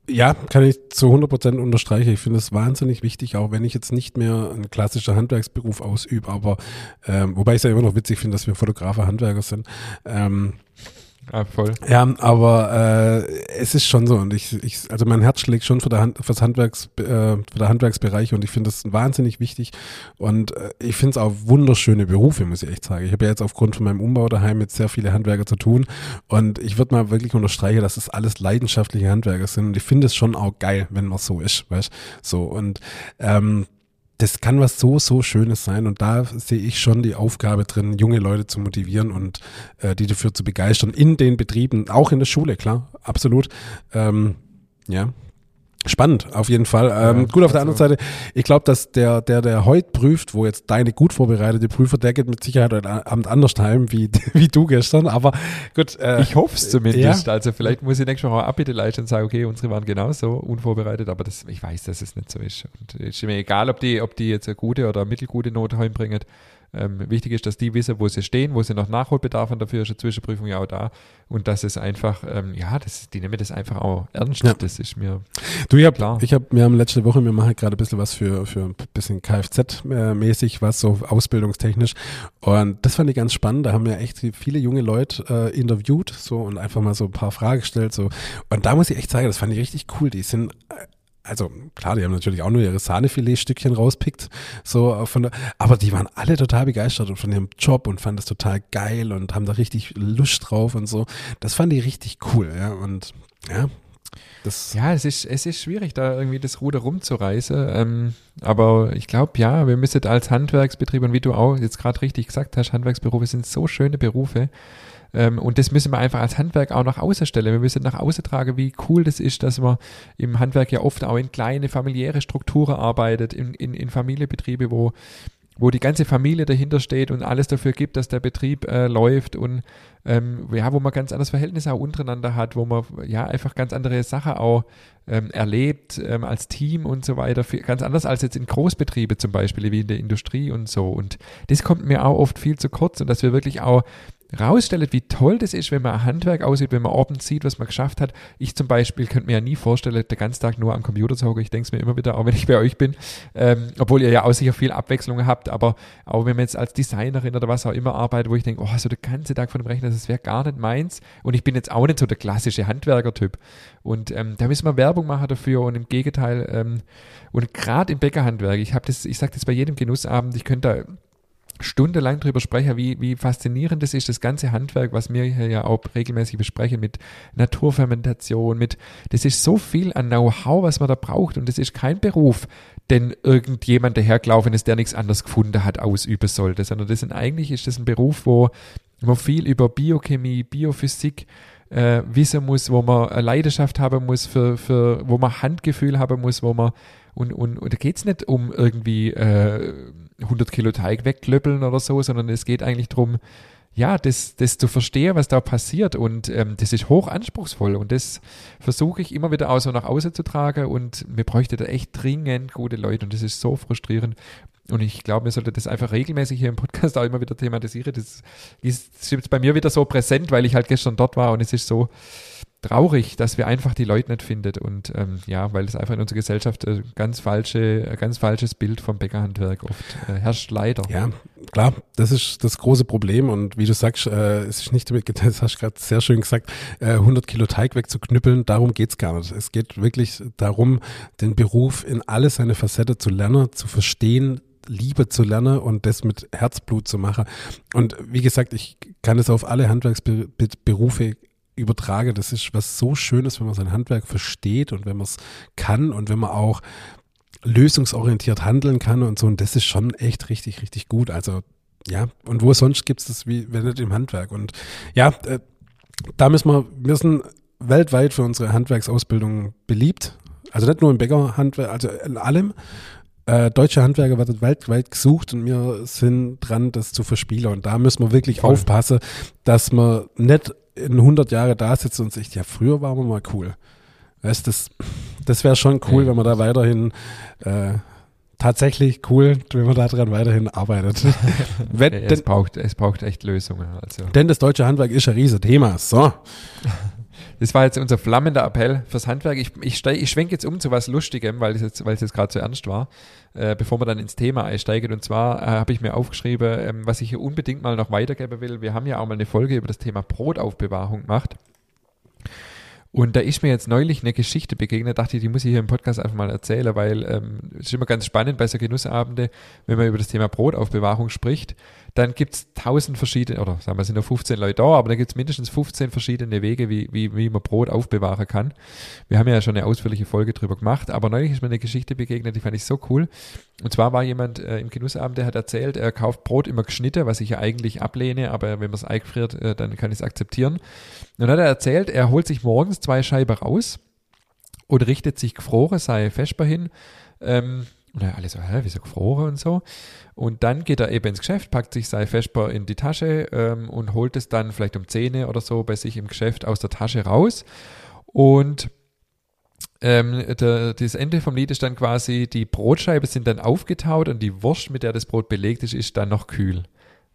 Ja, kann ich zu 100 Prozent unterstreichen. Ich finde es wahnsinnig wichtig, auch wenn ich jetzt nicht mehr einen klassischen Handwerksberuf ausübe, aber ähm, wobei ich es ja immer noch witzig finde, dass wir Fotografer Handwerker sind. Ähm, Ah, voll. Ja, aber äh, es ist schon so und ich, ich also mein Herz schlägt schon für, der Hand, fürs Handwerks, äh, für der Handwerksbereich und ich finde das wahnsinnig wichtig und äh, ich finde es auch wunderschöne Berufe, muss ich echt sagen. Ich habe ja jetzt aufgrund von meinem Umbau daheim mit sehr viele Handwerker zu tun und ich würde mal wirklich unterstreichen, dass es alles leidenschaftliche Handwerker sind und ich finde es schon auch geil, wenn man so ist, weißt so und ähm, das kann was so, so Schönes sein. Und da sehe ich schon die Aufgabe drin, junge Leute zu motivieren und äh, die dafür zu begeistern in den Betrieben, auch in der Schule, klar, absolut. Ähm, ja, Spannend, auf jeden Fall. Ähm, ja, gut, auf der anderen Seite, ich glaube, dass der, der, der heute prüft, wo jetzt deine gut vorbereitete Prüfer, der geht mit Sicherheit heute Abend anders heim, wie, wie du gestern, aber gut. Äh, ich hoffe es zumindest. Ja. Also vielleicht muss ich nächstes Mal auch Abbitte leisten und sagen, okay, unsere waren genauso unvorbereitet, aber das, ich weiß, dass es nicht so ist. Und es ist mir egal, ob die, ob die jetzt eine gute oder eine mittelgute Note heimbringen. Ähm, wichtig ist, dass die wissen, wo sie stehen, wo sie noch Nachholbedarf haben. Dafür ist eine Zwischenprüfung ja auch da. Und das ist einfach, ähm, ja, das, die nehmen das einfach auch ernst. Ja. Das ist mir du, ich hab, klar. Ich habe, wir haben letzte Woche, wir machen gerade ein bisschen was für, für ein bisschen Kfz-mäßig, was so ausbildungstechnisch. Und das fand ich ganz spannend. Da haben wir echt viele junge Leute äh, interviewt so und einfach mal so ein paar Fragen gestellt. So. Und da muss ich echt sagen, das fand ich richtig cool. Die sind äh, also klar, die haben natürlich auch nur ihre Sahnefiletstückchen rauspickt, so von der, aber die waren alle total begeistert von ihrem Job und fanden das total geil und haben da richtig Lust drauf und so. Das fand ich richtig cool, ja, und ja. Das ja, es ist, es ist schwierig, da irgendwie das Ruder rumzureißen. Ähm, aber ich glaube, ja, wir müssen als Handwerksbetrieb und wie du auch jetzt gerade richtig gesagt hast, Handwerksberufe sind so schöne Berufe. Ähm, und das müssen wir einfach als Handwerk auch nach außen stellen. Wir müssen nach außen tragen, wie cool das ist, dass man im Handwerk ja oft auch in kleine familiäre Strukturen arbeitet, in, in, in Familienbetriebe, wo wo die ganze Familie dahinter steht und alles dafür gibt, dass der Betrieb äh, läuft und ähm, ja, wo man ganz anderes Verhältnis auch untereinander hat, wo man ja einfach ganz andere Sachen auch ähm, erlebt ähm, als Team und so weiter, ganz anders als jetzt in Großbetriebe zum Beispiel, wie in der Industrie und so. Und das kommt mir auch oft viel zu kurz und dass wir wirklich auch rausstellt, wie toll das ist, wenn man Handwerk aussieht, wenn man abends sieht, was man geschafft hat. Ich zum Beispiel könnte mir ja nie vorstellen, den ganzen Tag nur am Computer zu hocken. Ich denke es mir immer wieder, auch wenn ich bei euch bin, ähm, obwohl ihr ja auch sicher viel Abwechslung habt, aber auch wenn man jetzt als Designerin oder was auch immer arbeitet, wo ich denke, oh, so der ganze Tag von dem Rechner, das wäre gar nicht meins. Und ich bin jetzt auch nicht so der klassische Handwerker-Typ. Und ähm, da müssen wir Werbung machen dafür und im Gegenteil, ähm, und gerade im Bäckerhandwerk, ich habe das, ich sage das bei jedem Genussabend, ich könnte da stundenlang drüber sprechen, wie, wie faszinierend das ist, das ganze Handwerk, was wir hier ja auch regelmäßig besprechen, mit Naturfermentation, mit, das ist so viel an Know-how, was man da braucht und das ist kein Beruf, den irgendjemand dahergelaufen ist, der nichts anderes gefunden hat, ausüben sollte, sondern das sind eigentlich, ist das ein Beruf, wo man viel über Biochemie, Biophysik, äh, wissen muss, wo man Leidenschaft haben muss, für, für, wo man Handgefühl haben muss, wo man und, und, und da geht es nicht um irgendwie äh, 100 Kilo Teig wegklöppeln oder so, sondern es geht eigentlich darum, ja, das, das zu verstehen, was da passiert. Und ähm, das ist hoch anspruchsvoll. Und das versuche ich immer wieder auch so nach außen zu tragen. Und mir bräuchte da echt dringend gute Leute. Und das ist so frustrierend. Und ich glaube, wir sollten das einfach regelmäßig hier im Podcast auch immer wieder thematisieren. Das ist jetzt bei mir wieder so präsent, weil ich halt gestern dort war und es ist so, traurig, dass wir einfach die Leute nicht findet und ähm, ja, weil es einfach in unserer Gesellschaft äh, ganz falsche, äh, ganz falsches Bild vom Bäckerhandwerk oft äh, herrscht leider. Ja, klar, das ist das große Problem und wie du sagst, äh, es ist nicht damit, das hast du gerade sehr schön gesagt, äh, 100 Kilo Teig wegzuknüppeln, darum geht's gar nicht. Es geht wirklich darum, den Beruf in alle seine Facette zu lernen, zu verstehen, Liebe zu lernen und das mit Herzblut zu machen. Und wie gesagt, ich kann es auf alle Handwerksberufe übertrage, das ist was so Schönes, wenn man sein Handwerk versteht und wenn man es kann und wenn man auch lösungsorientiert handeln kann und so. Und das ist schon echt richtig, richtig gut. Also ja, und wo sonst gibt es das, wie wenn nicht im Handwerk. Und ja, äh, da müssen wir, wir sind weltweit für unsere Handwerksausbildung beliebt. Also nicht nur im Bäckerhandwerk, also in allem. Äh, deutsche Handwerker werden weltweit gesucht und wir sind dran, das zu verspielen. Und da müssen wir wirklich Voll. aufpassen, dass wir nicht in 100 Jahre da sitzt und sagt, ja, früher waren wir mal cool. Weißt das, das wäre schon cool, ja. wenn man da weiterhin äh, tatsächlich cool, wenn man daran weiterhin arbeitet. wenn, es, denn, braucht, es braucht echt Lösungen. Also. Denn das deutsche Handwerk ist ein riesen Thema. So. Das war jetzt unser flammender Appell fürs Handwerk. Ich, ich, ich schwenke jetzt um zu was Lustigem, weil es jetzt, jetzt gerade so ernst war, äh, bevor wir dann ins Thema einsteigen. Und zwar äh, habe ich mir aufgeschrieben, ähm, was ich hier unbedingt mal noch weitergeben will. Wir haben ja auch mal eine Folge über das Thema Brotaufbewahrung gemacht. Und da ist mir jetzt neulich eine Geschichte begegnet, dachte ich, die muss ich hier im Podcast einfach mal erzählen, weil ähm, es ist immer ganz spannend bei so Genussabende, wenn man über das Thema Brotaufbewahrung spricht, dann gibt es tausend verschiedene, oder sagen wir, sind nur 15 Leute da, aber dann gibt es mindestens 15 verschiedene Wege, wie, wie, wie man Brot aufbewahren kann. Wir haben ja schon eine ausführliche Folge drüber gemacht, aber neulich ist mir eine Geschichte begegnet, die fand ich so cool. Und zwar war jemand äh, im Genussabend, der hat erzählt, er kauft Brot immer geschnitten, was ich ja eigentlich ablehne, aber wenn man es eingefriert, äh, dann kann ich es akzeptieren. Und dann hat er erzählt, er holt sich morgens zwei Scheiben raus und richtet sich gefroren, sei Vesper hin, ähm, und dann alle so, hä, wieso gefroren und so. Und dann geht er eben ins Geschäft, packt sich sein Vesper in die Tasche ähm, und holt es dann vielleicht um 10 oder so bei sich im Geschäft aus der Tasche raus. Und ähm, der, das Ende vom Lied ist dann quasi, die Brotscheiben sind dann aufgetaut und die Wurst, mit der das Brot belegt ist, ist dann noch kühl.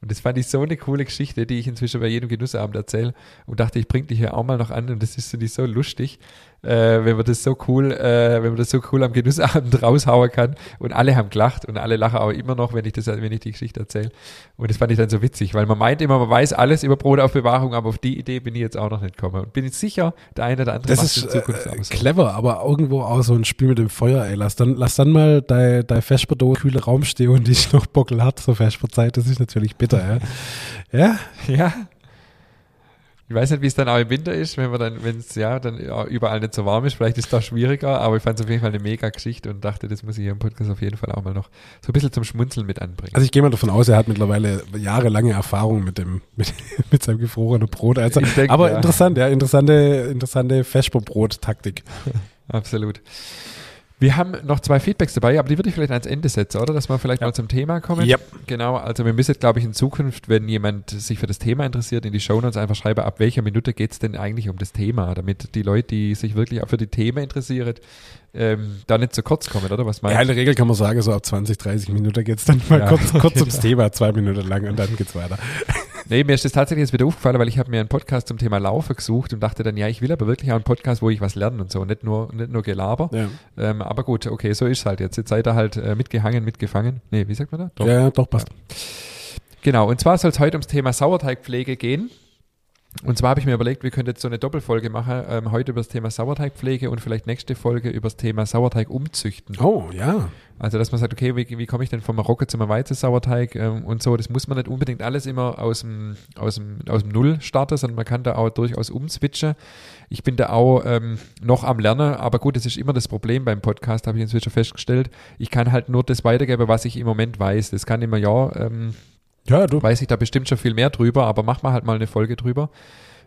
Und das fand ich so eine coole Geschichte, die ich inzwischen bei jedem Genussabend erzähle und dachte, ich bringe dich hier auch mal noch an und das ist finde ich so lustig, äh, wenn man das so cool, äh, wenn man das so cool am Genussabend raushauen kann und alle haben gelacht und alle lachen auch immer noch, wenn ich das, wenn ich die Geschichte erzähle. Und das fand ich dann so witzig, weil man meint immer, man weiß alles über Brotaufbewahrung, aber auf die Idee bin ich jetzt auch noch nicht gekommen. Und bin jetzt sicher, der eine oder andere das macht ist, in Zukunft äh, clever, aber irgendwo auch so ein Spiel mit dem Feuer, ey. Lass dann, lass dann mal dein, dein Vesperdo kühle Raum stehen und dich noch Bockel hat zur Vesperzeit. Das ist natürlich bitter, ja. ja? Ja, ich weiß nicht, wie es dann auch im Winter ist, wenn man dann, wenn es ja dann überall nicht so warm ist. Vielleicht ist es da schwieriger, aber ich fand es auf jeden Fall eine mega Geschichte und dachte, das muss ich hier im Podcast auf jeden Fall auch mal noch so ein bisschen zum Schmunzeln mit anbringen. Also ich gehe mal davon aus, er hat mittlerweile jahrelange Erfahrung mit dem, mit, mit seinem gefrorenen Brot. Also, denk, aber ja. interessant, ja, interessante, interessante Vesperbrot-Taktik. Absolut. Wir haben noch zwei Feedbacks dabei, aber die würde ich vielleicht ans Ende setzen, oder? Dass wir vielleicht ja. mal zum Thema kommen. Yep. Genau, also wir müssen, glaube ich, in Zukunft, wenn jemand sich für das Thema interessiert, in die Show Notes einfach schreiben, ab welcher Minute geht es denn eigentlich um das Thema, damit die Leute, die sich wirklich auch für die Themen interessieren, ähm, da nicht zu kurz kommen, oder? Was meinst Ja, in der Regel kann man sagen, so ab 20, 30 Minuten geht es dann mal ja, kurz, kurz ums Thema, zwei Minuten lang und dann geht's weiter. Nee, mir ist das tatsächlich jetzt wieder aufgefallen, weil ich habe mir einen Podcast zum Thema Laufen gesucht und dachte dann, ja, ich will aber wirklich auch einen Podcast, wo ich was lerne und so, nicht nur, nicht nur Gelaber. Ja. Ähm, aber gut, okay, so ist es halt jetzt. Jetzt seid ihr halt äh, mitgehangen, mitgefangen. Nee, wie sagt man da? Doch. Ja, ja, doch, passt. Genau, und zwar soll es heute ums Thema Sauerteigpflege gehen. Und zwar habe ich mir überlegt, wir könnten jetzt so eine Doppelfolge machen, ähm, heute über das Thema Sauerteigpflege und vielleicht nächste Folge über das Thema Sauerteig umzüchten. Oh, ja. Also, dass man sagt, okay, wie, wie komme ich denn vom Marokko zum Weizensauerteig ähm, und so, das muss man nicht unbedingt alles immer aus dem, aus dem, aus dem Null starten, sondern man kann da auch durchaus umswitchen. Ich bin da auch ähm, noch am Lernen, aber gut, das ist immer das Problem beim Podcast, habe ich inzwischen festgestellt. Ich kann halt nur das weitergeben, was ich im Moment weiß. Das kann immer ja, ähm, ja, du. weiß ich da bestimmt schon viel mehr drüber, aber mach mal halt mal eine Folge drüber.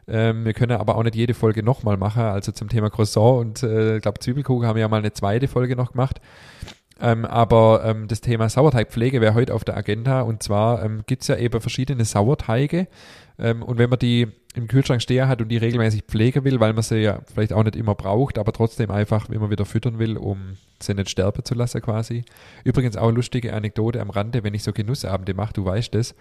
Ähm, wir können aber auch nicht jede Folge nochmal machen. Also zum Thema Croissant und äh, ich glaube Zwiebelkuchen haben wir ja mal eine zweite Folge noch gemacht. Ähm, aber ähm, das Thema Sauerteigpflege wäre heute auf der Agenda. Und zwar ähm, gibt es ja eben verschiedene Sauerteige. Ähm, und wenn man die im Kühlschrank stehen hat und die regelmäßig pflegen will, weil man sie ja vielleicht auch nicht immer braucht, aber trotzdem einfach immer wieder füttern will, um sie nicht sterben zu lassen quasi. Übrigens auch lustige Anekdote am Rande, wenn ich so Genussabende mache, du weißt das,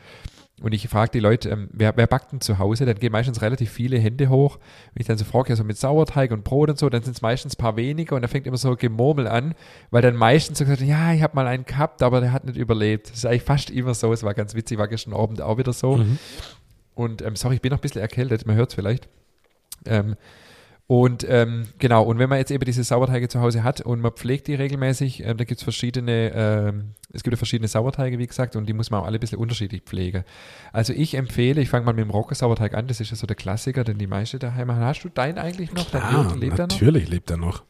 und ich frage die Leute, ähm, wer, wer backt denn zu Hause? Dann gehen meistens relativ viele Hände hoch. Wenn ich dann so frage, ja, so mit Sauerteig und Brot und so, dann sind es meistens ein paar weniger und da fängt immer so Gemurmel an, weil dann meistens so gesagt, ja, ich habe mal einen gehabt, aber der hat nicht überlebt. Das ist eigentlich fast immer so. Es war ganz witzig, war gestern Abend auch wieder so. Mhm. Und ähm, sorry, ich bin noch ein bisschen erkältet, man hört es vielleicht. Ähm, und ähm, genau, und wenn man jetzt eben diese Sauerteige zu Hause hat und man pflegt die regelmäßig, ähm, da gibt es verschiedene, ähm, es gibt ja verschiedene Sauerteige, wie gesagt, und die muss man auch alle ein bisschen unterschiedlich pflegen. Also ich empfehle, ich fange mal mit dem Rocker-Sauerteig an, das ist ja so der Klassiker, den die meisten daheim haben. Hast du deinen eigentlich noch? Ja, lebt natürlich lebt er noch.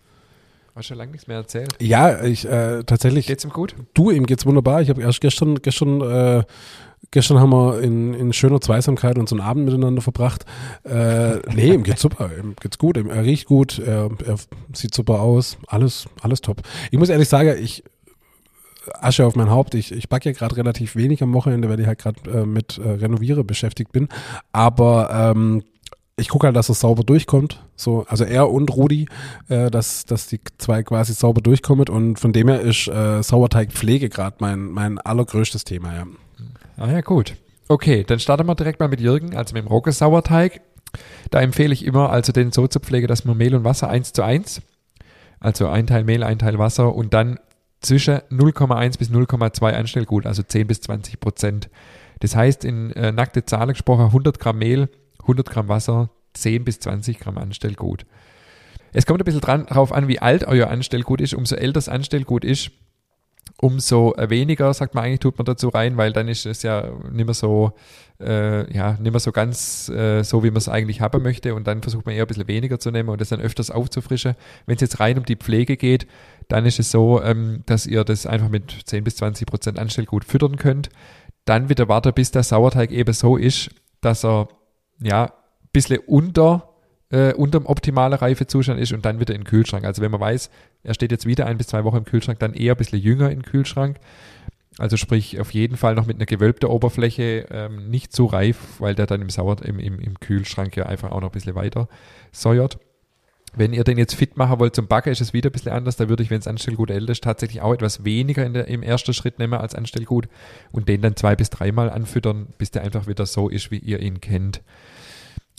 Hast du schon lange nichts mehr erzählt? Ja, ich äh, tatsächlich. Geht's ihm gut? Du, ihm geht's wunderbar. Ich habe erst gestern, gestern äh, Gestern haben wir in, in schöner Zweisamkeit uns einen Abend miteinander verbracht. Äh, nee, ihm geht's super, ihm geht's gut, ihm, er riecht gut, er, er sieht super aus, alles, alles top. Ich muss ehrlich sagen, ich Asche auf mein Haupt. Ich, ich backe ja gerade relativ wenig am Wochenende, weil ich halt gerade äh, mit äh, Renoviere beschäftigt bin. Aber ähm, ich gucke halt, dass es sauber durchkommt. So, also er und Rudi, äh, dass, dass die zwei quasi sauber durchkommen. Und von dem her ist äh, Sauerteigpflege gerade mein, mein allergrößtes Thema, ja. Ah ja, gut. Okay, dann starten wir direkt mal mit Jürgen, also mit dem Rogge-Sauerteig. Da empfehle ich immer, also den so zu pflegen, dass man Mehl und Wasser 1 zu 1, also ein Teil Mehl, ein Teil Wasser und dann zwischen 0,1 bis 0,2 Anstellgut, also 10 bis 20 Prozent. Das heißt, in äh, nackte Zahlen gesprochen, 100 Gramm Mehl, 100 Gramm Wasser, 10 bis 20 Gramm Anstellgut. Es kommt ein bisschen dran, darauf an, wie alt euer Anstellgut ist. Umso älter das Anstellgut ist, umso weniger, sagt man eigentlich, tut man dazu rein, weil dann ist es ja nicht mehr so, äh, ja, nicht mehr so ganz äh, so, wie man es eigentlich haben möchte und dann versucht man eher ein bisschen weniger zu nehmen und das dann öfters aufzufrischen. Wenn es jetzt rein um die Pflege geht, dann ist es so, ähm, dass ihr das einfach mit 10 bis 20 Prozent Anstellgut füttern könnt. Dann wieder warten, bis der Sauerteig eben so ist, dass er ja, ein bisschen unter, äh, unter dem optimalen Reifezustand ist und dann wieder in den Kühlschrank. Also wenn man weiß, er steht jetzt wieder ein bis zwei Wochen im Kühlschrank, dann eher ein bisschen jünger im Kühlschrank. Also sprich auf jeden Fall noch mit einer gewölbten Oberfläche, ähm, nicht zu reif, weil der dann im, Sauer, im, im, im Kühlschrank ja einfach auch noch ein bisschen weiter säuert. Wenn ihr den jetzt fit machen wollt zum Backen, ist es wieder ein bisschen anders. Da würde ich, wenn es Anstellgut älter ist, tatsächlich auch etwas weniger der, im ersten Schritt nehmen als Anstellgut und den dann zwei bis dreimal anfüttern, bis der einfach wieder so ist, wie ihr ihn kennt.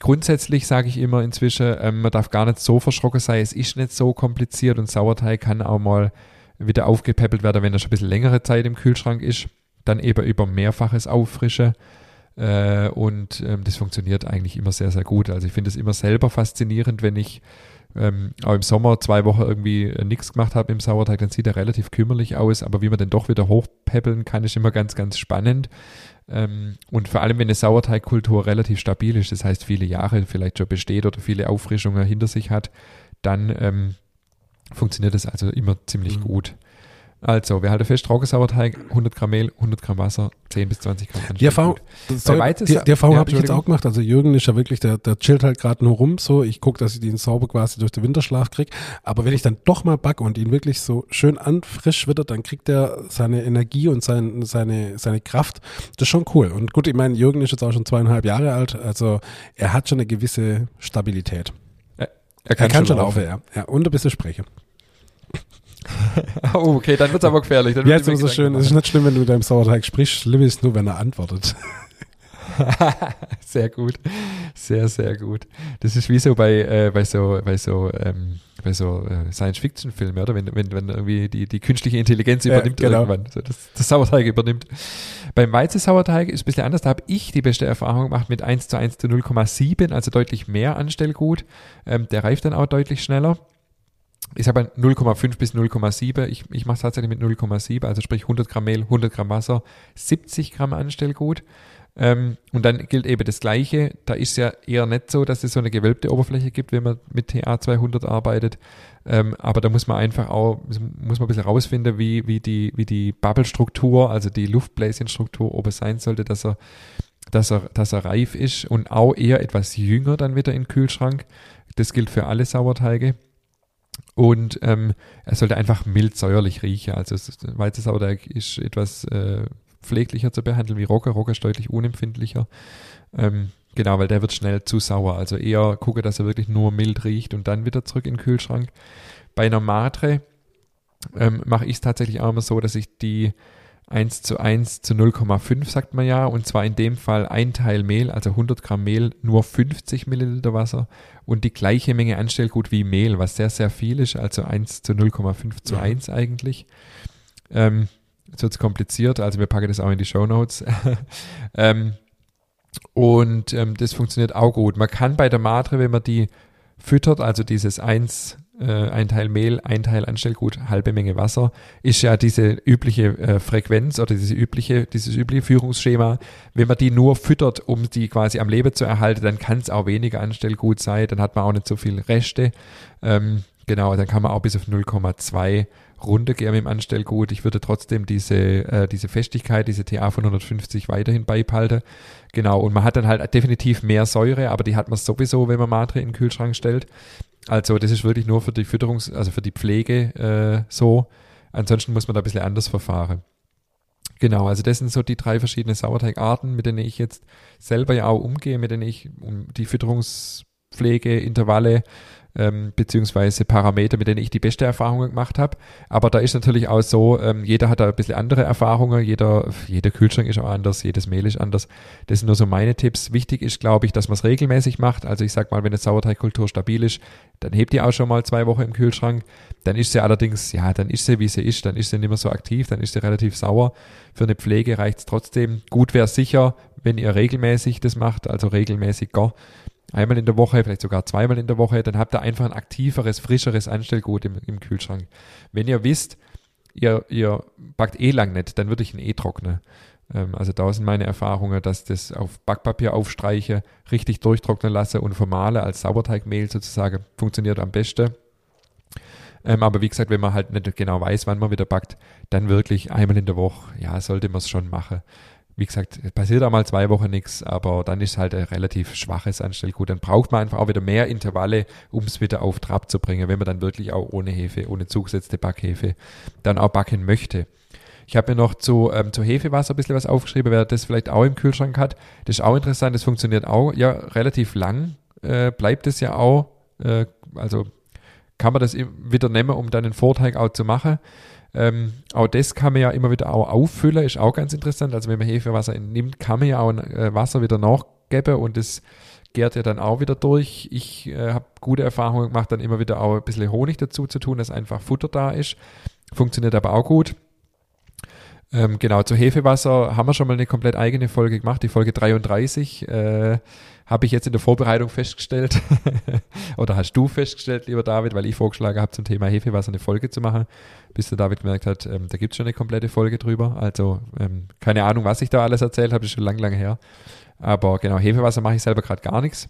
Grundsätzlich sage ich immer inzwischen, ähm, man darf gar nicht so verschrocken sein, es ist nicht so kompliziert und Sauerteig kann auch mal wieder aufgepäppelt werden, wenn er schon ein bisschen längere Zeit im Kühlschrank ist. Dann eben über mehrfaches Auffrischen. Äh, und ähm, das funktioniert eigentlich immer sehr, sehr gut. Also ich finde es immer selber faszinierend, wenn ich ähm, auch im Sommer zwei Wochen irgendwie nichts gemacht habe im Sauerteig, dann sieht er relativ kümmerlich aus, aber wie man den doch wieder hochpäppeln kann, ist immer ganz, ganz spannend. Ähm, und vor allem, wenn eine Sauerteigkultur relativ stabil ist, das heißt viele Jahre vielleicht schon besteht oder viele Auffrischungen hinter sich hat, dann ähm, funktioniert das also immer ziemlich mhm. gut. Also, wir halten fest, Trockenauerteig, 100 Gramm Mehl, 100 Gramm Wasser, 10 bis 20 Gramm Die Erfahrung, die, die Erfahrung ja, habe ich jetzt auch gemacht. Also Jürgen ist ja wirklich, der, der chillt halt gerade nur rum. So, ich gucke, dass ich den sauber quasi durch den Winterschlaf kriege. Aber wenn ich dann doch mal backe und ihn wirklich so schön anfrisch wird, dann kriegt er seine Energie und sein, seine, seine Kraft. Das ist schon cool. Und gut, ich meine, Jürgen ist jetzt auch schon zweieinhalb Jahre alt. Also er hat schon eine gewisse Stabilität. Er, er kann, er kann schon laufen, ja. ja. Und ein bisschen sprechen. oh, okay, dann wird es aber gefährlich. Dann ja, ist so schön. Es ist nicht schlimm, wenn du mit deinem Sauerteig sprichst. Schlimm ist nur, wenn er antwortet. sehr gut. Sehr, sehr gut. Das ist wie so bei, äh, bei so, bei so, ähm, bei so äh, Science-Fiction-Filmen, oder? Wenn, wenn, wenn irgendwie die, die künstliche Intelligenz übernimmt ja, genau. irgendwann. So, das, das Sauerteig übernimmt. Beim Weizensauerteig ist es ein bisschen anders. Da habe ich die beste Erfahrung gemacht mit 1 zu 1 zu 0,7, also deutlich mehr Anstellgut. Ähm, der reift dann auch deutlich schneller ich mal 0,5 bis 0,7. Ich, ich mache es tatsächlich mit 0,7, also sprich 100 Gramm Mehl, 100 Gramm Wasser, 70 Gramm Anstellgut. Ähm, und dann gilt eben das Gleiche. Da ist ja eher nicht so, dass es so eine gewölbte Oberfläche gibt, wenn man mit TA 200 arbeitet. Ähm, aber da muss man einfach auch, muss man ein bisschen rausfinden, wie, wie die, wie die Bubble-Struktur, also die Luftbläschenstruktur oben sein sollte, dass er, dass er, dass er reif ist und auch eher etwas jünger dann wieder in den Kühlschrank. Das gilt für alle Sauerteige. Und ähm, er sollte einfach mild säuerlich riechen. Also Weizensauerteig ist etwas äh, pfleglicher zu behandeln wie Rocker. Rocker ist deutlich unempfindlicher. Ähm, genau, weil der wird schnell zu sauer. Also eher gucke, dass er wirklich nur mild riecht und dann wieder zurück in den Kühlschrank. Bei einer Matre ähm, mache ich es tatsächlich auch immer so, dass ich die 1 zu 1 zu 0,5 sagt man ja, und zwar in dem Fall ein Teil Mehl, also 100 Gramm Mehl, nur 50 Milliliter Wasser und die gleiche Menge Anstellgut wie Mehl, was sehr, sehr viel ist, also 1 zu 0,5 zu 1 eigentlich. Ähm, jetzt wird es kompliziert, also wir packen das auch in die Show Notes. ähm, und ähm, das funktioniert auch gut. Man kann bei der Matre, wenn man die füttert, also dieses 1 äh, ein Teil Mehl, ein Teil Anstellgut, halbe Menge Wasser, ist ja diese übliche äh, Frequenz oder diese übliche, dieses übliche Führungsschema. Wenn man die nur füttert, um die quasi am Leben zu erhalten, dann kann es auch weniger Anstellgut sein, dann hat man auch nicht so viel Reste. Ähm, genau, dann kann man auch bis auf 0,2 runtergehen im Anstellgut. Ich würde trotzdem diese, äh, diese Festigkeit, diese TA von 150 weiterhin beibehalten. Genau, und man hat dann halt definitiv mehr Säure, aber die hat man sowieso, wenn man Matre in den Kühlschrank stellt. Also das ist wirklich nur für die Fütterungs-, also für die Pflege äh, so. Ansonsten muss man da ein bisschen anders verfahren. Genau, also das sind so die drei verschiedenen Sauerteigarten, mit denen ich jetzt selber ja auch umgehe, mit denen ich um die Fütterungspflege, Intervalle ähm, beziehungsweise Parameter, mit denen ich die beste Erfahrung gemacht habe. Aber da ist natürlich auch so, ähm, jeder hat da ein bisschen andere Erfahrungen, jeder, jeder Kühlschrank ist auch anders, jedes Mehl ist anders. Das sind nur so meine Tipps. Wichtig ist, glaube ich, dass man es regelmäßig macht. Also ich sag mal, wenn eine Sauerteigkultur stabil ist, dann hebt die auch schon mal zwei Wochen im Kühlschrank. Dann ist sie allerdings, ja, dann ist sie, wie sie ist, dann ist sie nicht mehr so aktiv, dann ist sie relativ sauer. Für eine Pflege reicht es trotzdem. Gut wäre sicher, wenn ihr regelmäßig das macht, also regelmäßig gar einmal in der Woche, vielleicht sogar zweimal in der Woche, dann habt ihr einfach ein aktiveres, frischeres Anstellgut im, im Kühlschrank. Wenn ihr wisst, ihr, ihr backt eh lang nicht, dann würde ich ihn eh trocknen. Ähm, also da sind meine Erfahrungen, dass das auf Backpapier aufstreiche, richtig durchtrocknen lasse und vermale als Sauerteigmehl sozusagen funktioniert am besten. Ähm, aber wie gesagt, wenn man halt nicht genau weiß, wann man wieder backt, dann wirklich einmal in der Woche, ja, sollte man es schon machen wie gesagt, passiert auch mal zwei Wochen nichts, aber dann ist halt ein relativ schwaches Anstellgut. Dann braucht man einfach auch wieder mehr Intervalle, um es wieder auf Trab zu bringen, wenn man dann wirklich auch ohne Hefe, ohne zugesetzte Backhefe dann auch backen möchte. Ich habe mir noch zu, ähm, zu Hefewasser ein bisschen was aufgeschrieben, wer das vielleicht auch im Kühlschrank hat. Das ist auch interessant, das funktioniert auch ja relativ lang, äh, bleibt es ja auch. Äh, also kann man das wieder nehmen, um dann einen Vorteig auch zu machen. Ähm, auch das kann man ja immer wieder auch auffüllen, ist auch ganz interessant. Also wenn man Hefewasser entnimmt, kann man ja auch äh, Wasser wieder nachgeben und das gärt ja dann auch wieder durch. Ich äh, habe gute Erfahrungen gemacht, dann immer wieder auch ein bisschen Honig dazu zu tun, dass einfach Futter da ist. Funktioniert aber auch gut. Ähm, genau, zu Hefewasser haben wir schon mal eine komplett eigene Folge gemacht, die Folge 33. Äh, habe ich jetzt in der Vorbereitung festgestellt, oder hast du festgestellt, lieber David, weil ich vorgeschlagen habe, zum Thema Hefewasser eine Folge zu machen, bis der David gemerkt hat, ähm, da gibt es schon eine komplette Folge drüber. Also ähm, keine Ahnung, was ich da alles erzählt habe, ist schon lang, lang her. Aber genau, Hefewasser mache ich selber gerade gar nichts.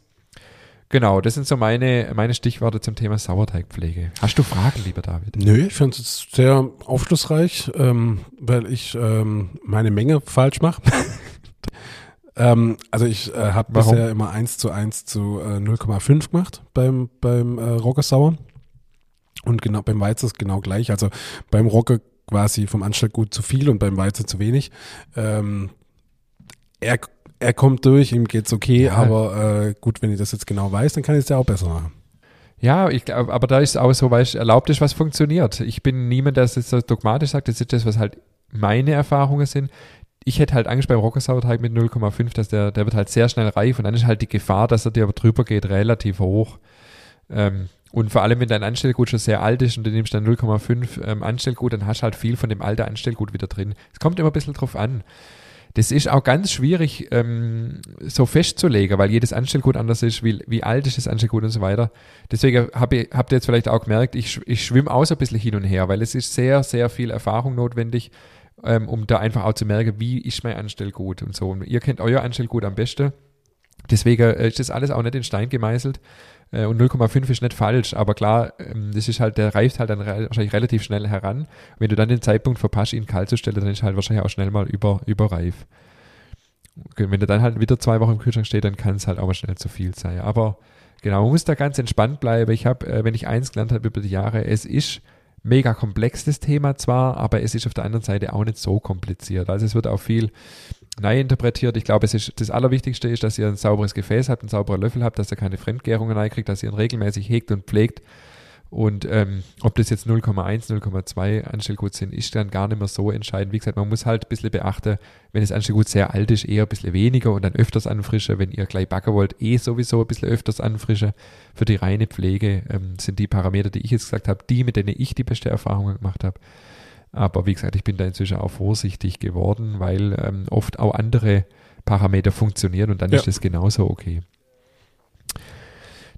Genau, das sind so meine, meine Stichworte zum Thema Sauerteigpflege. Hast du Fragen, lieber David? Nö, ich finde es sehr aufschlussreich, ähm, weil ich ähm, meine Menge falsch mache. Ähm, also ich äh, habe bisher immer 1 zu 1 zu äh, 0,5 gemacht beim, beim äh, Rogge Sauer. Und genau beim Weizen ist genau gleich. Also beim Rogge quasi vom Anschlaggut zu viel und beim Weizen zu wenig. Ähm, er, er kommt durch, ihm geht's okay, ja. aber äh, gut, wenn ich das jetzt genau weiß, dann kann ich es ja auch besser machen. Ja, ich glaube, aber da ist auch so, weil erlaubt ist, was funktioniert. Ich bin niemand, der es jetzt so dogmatisch sagt, das ist das, was halt meine Erfahrungen sind ich hätte halt Angst beim Roggersauerteig mit 0,5, dass der, der wird halt sehr schnell reif und dann ist halt die Gefahr, dass er dir drüber geht, relativ hoch. Ähm, und vor allem, wenn dein Anstellgut schon sehr alt ist und du nimmst dann 0,5 ähm, Anstellgut, dann hast du halt viel von dem alten Anstellgut wieder drin. Es kommt immer ein bisschen drauf an. Das ist auch ganz schwierig ähm, so festzulegen, weil jedes Anstellgut anders ist, wie, wie alt ist das Anstellgut und so weiter. Deswegen hab ich, habt ihr jetzt vielleicht auch gemerkt, ich, ich schwimme auch so ein bisschen hin und her, weil es ist sehr, sehr viel Erfahrung notwendig ähm, um da einfach auch zu merken, wie ist mein Anstellgut und so. Und ihr kennt euer Anstellgut am besten. Deswegen äh, ist das alles auch nicht in Stein gemeißelt. Äh, und 0,5 ist nicht falsch, aber klar, ähm, das ist halt, der reift halt dann wahrscheinlich relativ schnell heran. Wenn du dann den Zeitpunkt verpasst, ihn kalt zu stellen, dann ist halt wahrscheinlich auch schnell mal über, überreif. Wenn der dann halt wieder zwei Wochen im Kühlschrank steht, dann kann es halt auch mal schnell zu viel sein. Aber genau, man muss da ganz entspannt bleiben. Ich habe, äh, wenn ich eins gelernt habe über die Jahre, es ist mega komplex, das Thema zwar, aber es ist auf der anderen Seite auch nicht so kompliziert. Also es wird auch viel neu interpretiert. Ich glaube, es ist, das Allerwichtigste ist, dass ihr ein sauberes Gefäß habt, einen sauberen Löffel habt, dass ihr keine Fremdgärungen reinkriegt, dass ihr ihn regelmäßig hegt und pflegt und ähm, ob das jetzt 0,1, 0,2 Anstellgut sind, ist dann gar nicht mehr so entscheidend. Wie gesagt, man muss halt ein bisschen beachten, wenn das Anstellgut sehr alt ist, eher ein bisschen weniger und dann öfters anfrischen. Wenn ihr gleich backen wollt, eh sowieso ein bisschen öfters anfrischen. Für die reine Pflege ähm, sind die Parameter, die ich jetzt gesagt habe, die, mit denen ich die beste Erfahrung gemacht habe. Aber wie gesagt, ich bin da inzwischen auch vorsichtig geworden, weil ähm, oft auch andere Parameter funktionieren und dann ja. ist das genauso okay.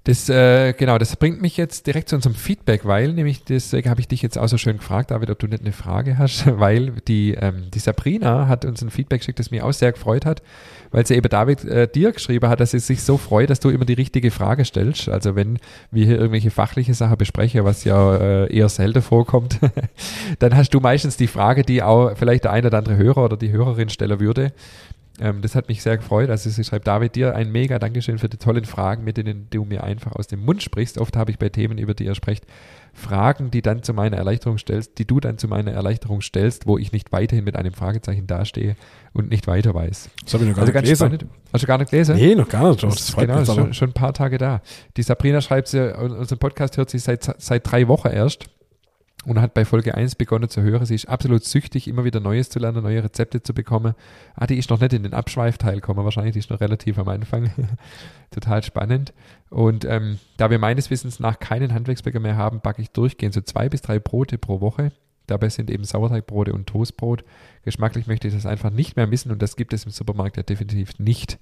Das, äh, genau, das bringt mich jetzt direkt zu unserem Feedback, weil nämlich deswegen habe ich dich jetzt auch so schön gefragt, David, ob du nicht eine Frage hast, weil die, ähm, die Sabrina hat uns ein Feedback geschickt, das mir auch sehr gefreut hat, weil sie eben David äh, dir geschrieben hat, dass sie sich so freut, dass du immer die richtige Frage stellst. Also wenn wir hier irgendwelche fachliche Sachen besprechen, was ja äh, eher selten vorkommt, dann hast du meistens die Frage, die auch vielleicht der eine oder andere Hörer oder die Hörerin stellen würde. Ähm, das hat mich sehr gefreut. Also sie schreibt, David, dir ein mega Dankeschön für die tollen Fragen, mit denen du mir einfach aus dem Mund sprichst. Oft habe ich bei Themen, über die ihr sprecht, Fragen, die dann zu meiner Erleichterung stellst, die du dann zu meiner Erleichterung stellst, wo ich nicht weiterhin mit einem Fragezeichen dastehe und nicht weiter weiß. Das habe ich noch gar Also nicht gelesen. spannend. Hast du gar nicht gelesen? Nee, noch gar nicht. Das, das genau, schon, schon ein paar Tage da. Die Sabrina schreibt sie, unseren Podcast hört sie seit, seit drei Wochen erst und hat bei Folge 1 begonnen zu hören. Sie ist absolut süchtig, immer wieder Neues zu lernen, neue Rezepte zu bekommen. Ah, die ist noch nicht in den Abschweifteil gekommen, wahrscheinlich, die ist noch relativ am Anfang. Total spannend. Und ähm, da wir meines Wissens nach keinen Handwerksbäcker mehr haben, backe ich durchgehend so zwei bis drei Brote pro Woche. Dabei sind eben Sauerteigbrote und Toastbrot. Geschmacklich möchte ich das einfach nicht mehr missen und das gibt es im Supermarkt ja definitiv nicht.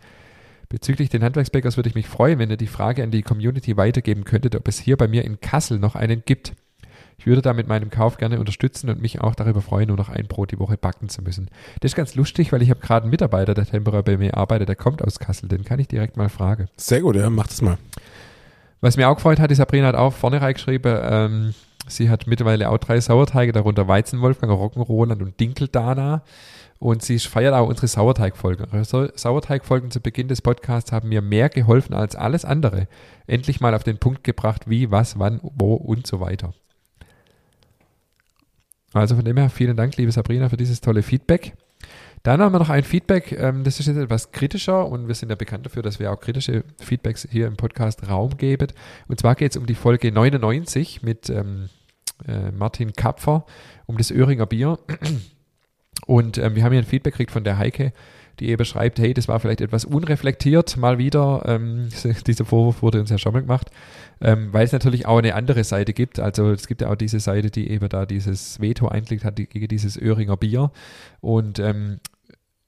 Bezüglich den Handwerksbäckers würde ich mich freuen, wenn ihr die Frage an die Community weitergeben könntet, ob es hier bei mir in Kassel noch einen gibt. Ich würde da mit meinem Kauf gerne unterstützen und mich auch darüber freuen, nur noch ein Brot die Woche backen zu müssen. Das ist ganz lustig, weil ich habe gerade einen Mitarbeiter, der temporär bei mir arbeitet, der kommt aus Kassel, den kann ich direkt mal fragen. Sehr gut, ja, mach das mal. Was mir auch gefreut hat, die Sabrina hat auch vorne reingeschrieben, ähm, sie hat mittlerweile auch drei Sauerteige, darunter Weizenwolfgang, Roggenroland und Dinkeldana. Und sie feiert auch unsere Sauerteigfolgen. Sau- Sauerteigfolgen zu Beginn des Podcasts haben mir mehr geholfen als alles andere. Endlich mal auf den Punkt gebracht, wie, was, wann, wo und so weiter. Also von dem her vielen Dank, liebe Sabrina, für dieses tolle Feedback. Dann haben wir noch ein Feedback, ähm, das ist jetzt etwas kritischer und wir sind ja bekannt dafür, dass wir auch kritische Feedbacks hier im Podcast Raum geben. Und zwar geht es um die Folge 99 mit ähm, äh, Martin Kapfer, um das Öhringer Bier. Und ähm, wir haben hier ein Feedback gekriegt von der Heike, die eben schreibt, hey, das war vielleicht etwas unreflektiert, mal wieder. Ähm, dieser Vorwurf wurde uns ja schon mal gemacht, ähm, weil es natürlich auch eine andere Seite gibt. Also es gibt ja auch diese Seite, die eben da dieses Veto eingelegt hat die, gegen dieses Öhringer Bier. Und ähm,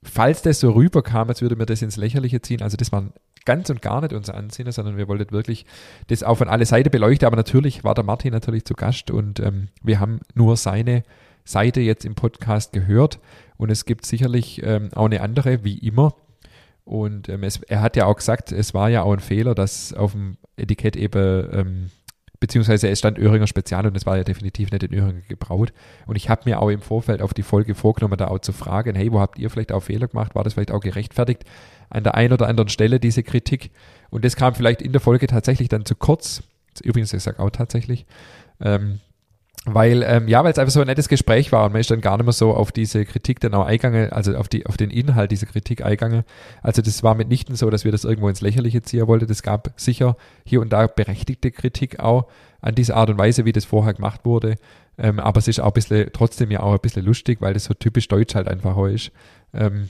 falls das so rüberkam, als würde mir das ins Lächerliche ziehen, also das war ganz und gar nicht unser Ansinnen, sondern wir wollten wirklich das auch von alle Seiten beleuchten. Aber natürlich war der Martin natürlich zu Gast und ähm, wir haben nur seine Seite jetzt im Podcast gehört und es gibt sicherlich ähm, auch eine andere, wie immer. Und ähm, es, er hat ja auch gesagt, es war ja auch ein Fehler, dass auf dem Etikett eben, ähm, beziehungsweise es stand Öhringer Spezial und es war ja definitiv nicht in Öhringer gebraut. Und ich habe mir auch im Vorfeld auf die Folge vorgenommen, da auch zu fragen, hey, wo habt ihr vielleicht auch Fehler gemacht? War das vielleicht auch gerechtfertigt? An der einen oder anderen Stelle diese Kritik. Und das kam vielleicht in der Folge tatsächlich dann zu kurz. Übrigens, ich sage auch tatsächlich. Ähm, weil, ähm, ja, weil es einfach so ein nettes Gespräch war und man ist dann gar nicht mehr so auf diese Kritik dann auch eingegangen, also auf, die, auf den Inhalt dieser Kritik eingegangen. Also das war mitnichten so, dass wir das irgendwo ins Lächerliche ziehen wollten. Es gab sicher hier und da berechtigte Kritik auch an diese Art und Weise, wie das vorher gemacht wurde. Ähm, aber es ist auch ein bisschen, trotzdem ja auch ein bisschen lustig, weil das so typisch deutsch halt einfach auch ist. Ähm,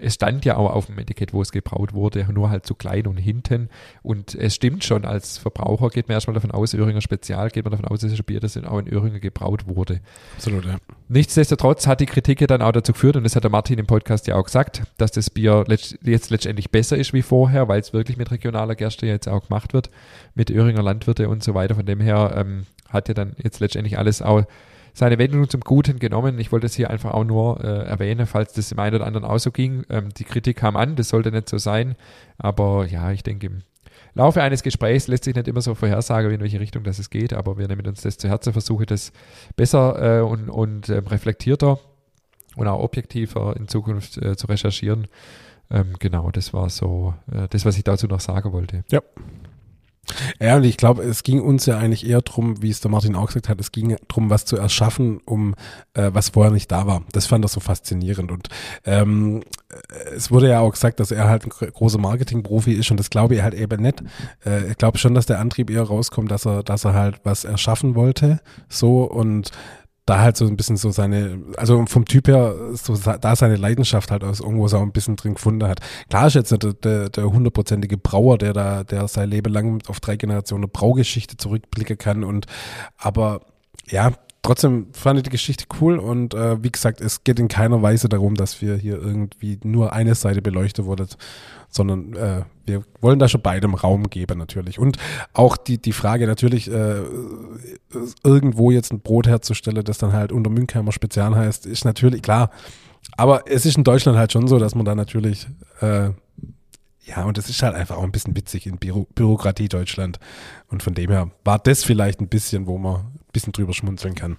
es stand ja auch auf dem Etikett, wo es gebraut wurde, nur halt zu klein und hinten. Und es stimmt schon, als Verbraucher geht man erstmal davon aus, Öhringer Spezial, geht man davon aus, es ist ein Bier, das auch in Öhringer gebraut wurde. Absolut, ja. Nichtsdestotrotz hat die Kritik ja dann auch dazu geführt, und das hat der Martin im Podcast ja auch gesagt, dass das Bier jetzt letztendlich besser ist wie vorher, weil es wirklich mit regionaler Gerste jetzt auch gemacht wird, mit Öhringer Landwirte und so weiter. Von dem her ähm, hat ja dann jetzt letztendlich alles auch seine Wendung zum Guten genommen. Ich wollte es hier einfach auch nur äh, erwähnen, falls das dem einen oder anderen auch so ging. Ähm, die Kritik kam an, das sollte nicht so sein. Aber ja, ich denke, im Laufe eines Gesprächs lässt sich nicht immer so vorhersagen, in welche Richtung das es geht, aber wir nehmen uns das zu Herzen, versuchen das besser äh, und, und ähm, reflektierter und auch objektiver in Zukunft äh, zu recherchieren. Ähm, genau, das war so äh, das, was ich dazu noch sagen wollte. Ja, und ich glaube, es ging uns ja eigentlich eher drum, wie es der Martin auch gesagt hat, es ging drum, was zu erschaffen, um äh, was vorher nicht da war. Das fand er so faszinierend. Und ähm, es wurde ja auch gesagt, dass er halt ein gro- großer Marketingprofi ist und das glaube ich halt eben nicht. Äh, ich glaube schon, dass der Antrieb eher rauskommt, dass er, dass er halt was erschaffen wollte. So und da halt so ein bisschen so seine, also vom Typ her, so da seine Leidenschaft halt aus irgendwo so ein bisschen drin gefunden hat. Klar ist jetzt der, der hundertprozentige Brauer, der da, der sein Leben lang auf drei Generationen Braugeschichte zurückblicken kann und, aber ja, trotzdem fand ich die Geschichte cool und äh, wie gesagt, es geht in keiner Weise darum, dass wir hier irgendwie nur eine Seite beleuchtet wurde, sondern äh, wir wollen da schon beidem Raum geben natürlich. Und auch die, die Frage natürlich, äh, irgendwo jetzt ein Brot herzustellen, das dann halt unter Münkheimer Spezial heißt, ist natürlich klar. Aber es ist in Deutschland halt schon so, dass man da natürlich, äh, ja, und es ist halt einfach auch ein bisschen witzig in Büro Bürokratie Deutschland. Und von dem her war das vielleicht ein bisschen, wo man ein bisschen drüber schmunzeln kann.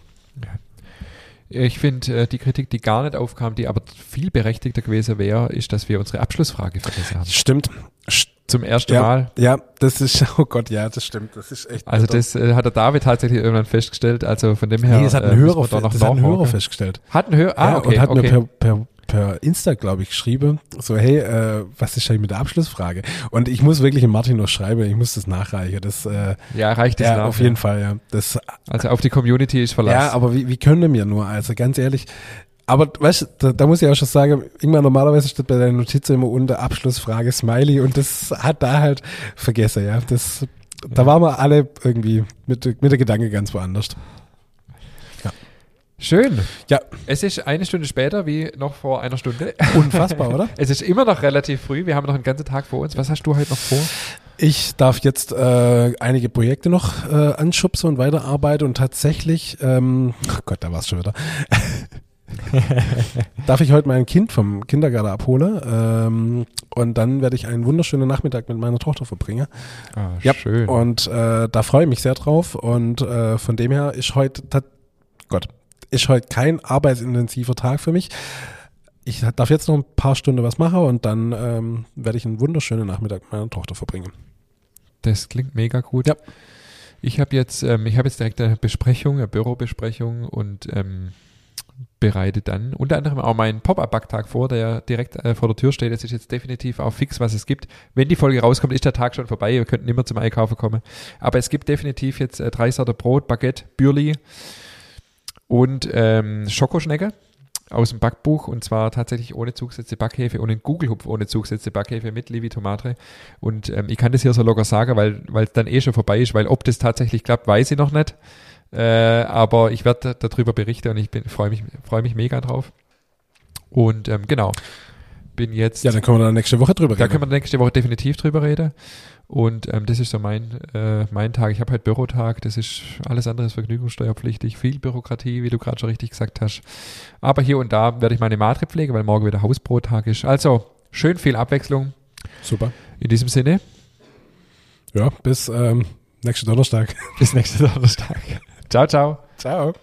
Ich finde, äh, die Kritik, die gar nicht aufkam, die aber viel berechtigter gewesen wäre, ist, dass wir unsere Abschlussfrage vergessen haben. Stimmt. St- Zum ersten ja, Mal. Ja, das ist, oh Gott, ja, das stimmt. Das ist echt. Also das äh, hat der David tatsächlich irgendwann festgestellt. Also von dem her. nee, das hat ein äh, Hörer, noch das hat ein Hörer festgestellt. Hat ein Hörer. Ah, ja, okay. und hat okay. mir per, per, per Insta, glaube ich, geschrieben, so, hey, äh, was ist eigentlich mit der Abschlussfrage? Und ich muss wirklich dem Martin noch schreiben, ich muss das nachreichen. Das, äh, ja, reicht das ja, nach, auf jeden Fall, ja. Das, Also auf die Community ist Verlass. ja, aber wie, wie können wir nur? Also ganz ehrlich, aber weißt du, da, da muss ich auch schon sagen, irgendwann normalerweise steht bei deiner Notiz immer unter Abschlussfrage Smiley und das hat da halt vergessen, ja. Das, da waren wir alle irgendwie mit, mit der Gedanke ganz woanders. Schön. Ja. Es ist eine Stunde später wie noch vor einer Stunde. Unfassbar, oder? Es ist immer noch relativ früh. Wir haben noch einen ganzen Tag vor uns. Was hast du heute noch vor? Ich darf jetzt äh, einige Projekte noch äh, anschubsen und weiterarbeiten und tatsächlich, ähm, oh Gott, da war es schon wieder. darf ich heute mein Kind vom Kindergarten abholen ähm, und dann werde ich einen wunderschönen Nachmittag mit meiner Tochter verbringen. Ah, Ja, schön. Und äh, da freue ich mich sehr drauf und äh, von dem her ist heute, Gott, ist heute kein arbeitsintensiver Tag für mich. Ich darf jetzt noch ein paar Stunden was machen und dann ähm, werde ich einen wunderschönen Nachmittag mit meiner Tochter verbringen. Das klingt mega gut. Ja. Ich habe jetzt, ähm, ich habe jetzt direkt eine Besprechung, eine Bürobesprechung und ähm, bereite dann unter anderem auch meinen Pop-Up-Backtag vor, der direkt äh, vor der Tür steht. Das ist jetzt definitiv auch fix, was es gibt. Wenn die Folge rauskommt, ist der Tag schon vorbei. Wir könnten immer zum Einkaufen kommen. Aber es gibt definitiv jetzt äh, drei Sorten Brot, Baguette, Bürli und ähm, Schokoschnecke aus dem Backbuch und zwar tatsächlich ohne Zugesetzte Backhefe, ohne Gugelhupf, ohne Zugesetzte Backhefe mit Levi Tomate. Und ähm, ich kann das hier so locker sagen, weil es dann eh schon vorbei ist, weil ob das tatsächlich klappt, weiß ich noch nicht. Äh, aber ich werde darüber berichten und ich bin freue mich freue mich mega drauf. Und ähm, genau, bin jetzt Ja, dann können wir da nächste Woche drüber da reden. können wir nächste Woche definitiv drüber reden. Und ähm, das ist so mein, äh, mein Tag. Ich habe halt Bürotag. Das ist alles andere ist vergnügungssteuerpflichtig. Viel Bürokratie, wie du gerade schon richtig gesagt hast. Aber hier und da werde ich meine Matre pflegen, weil morgen wieder Hausbrottag ist. Also schön viel Abwechslung. Super. In diesem Sinne, Ja, bis ähm, nächsten Donnerstag. bis nächsten Donnerstag. Ciao, ciao. Ciao.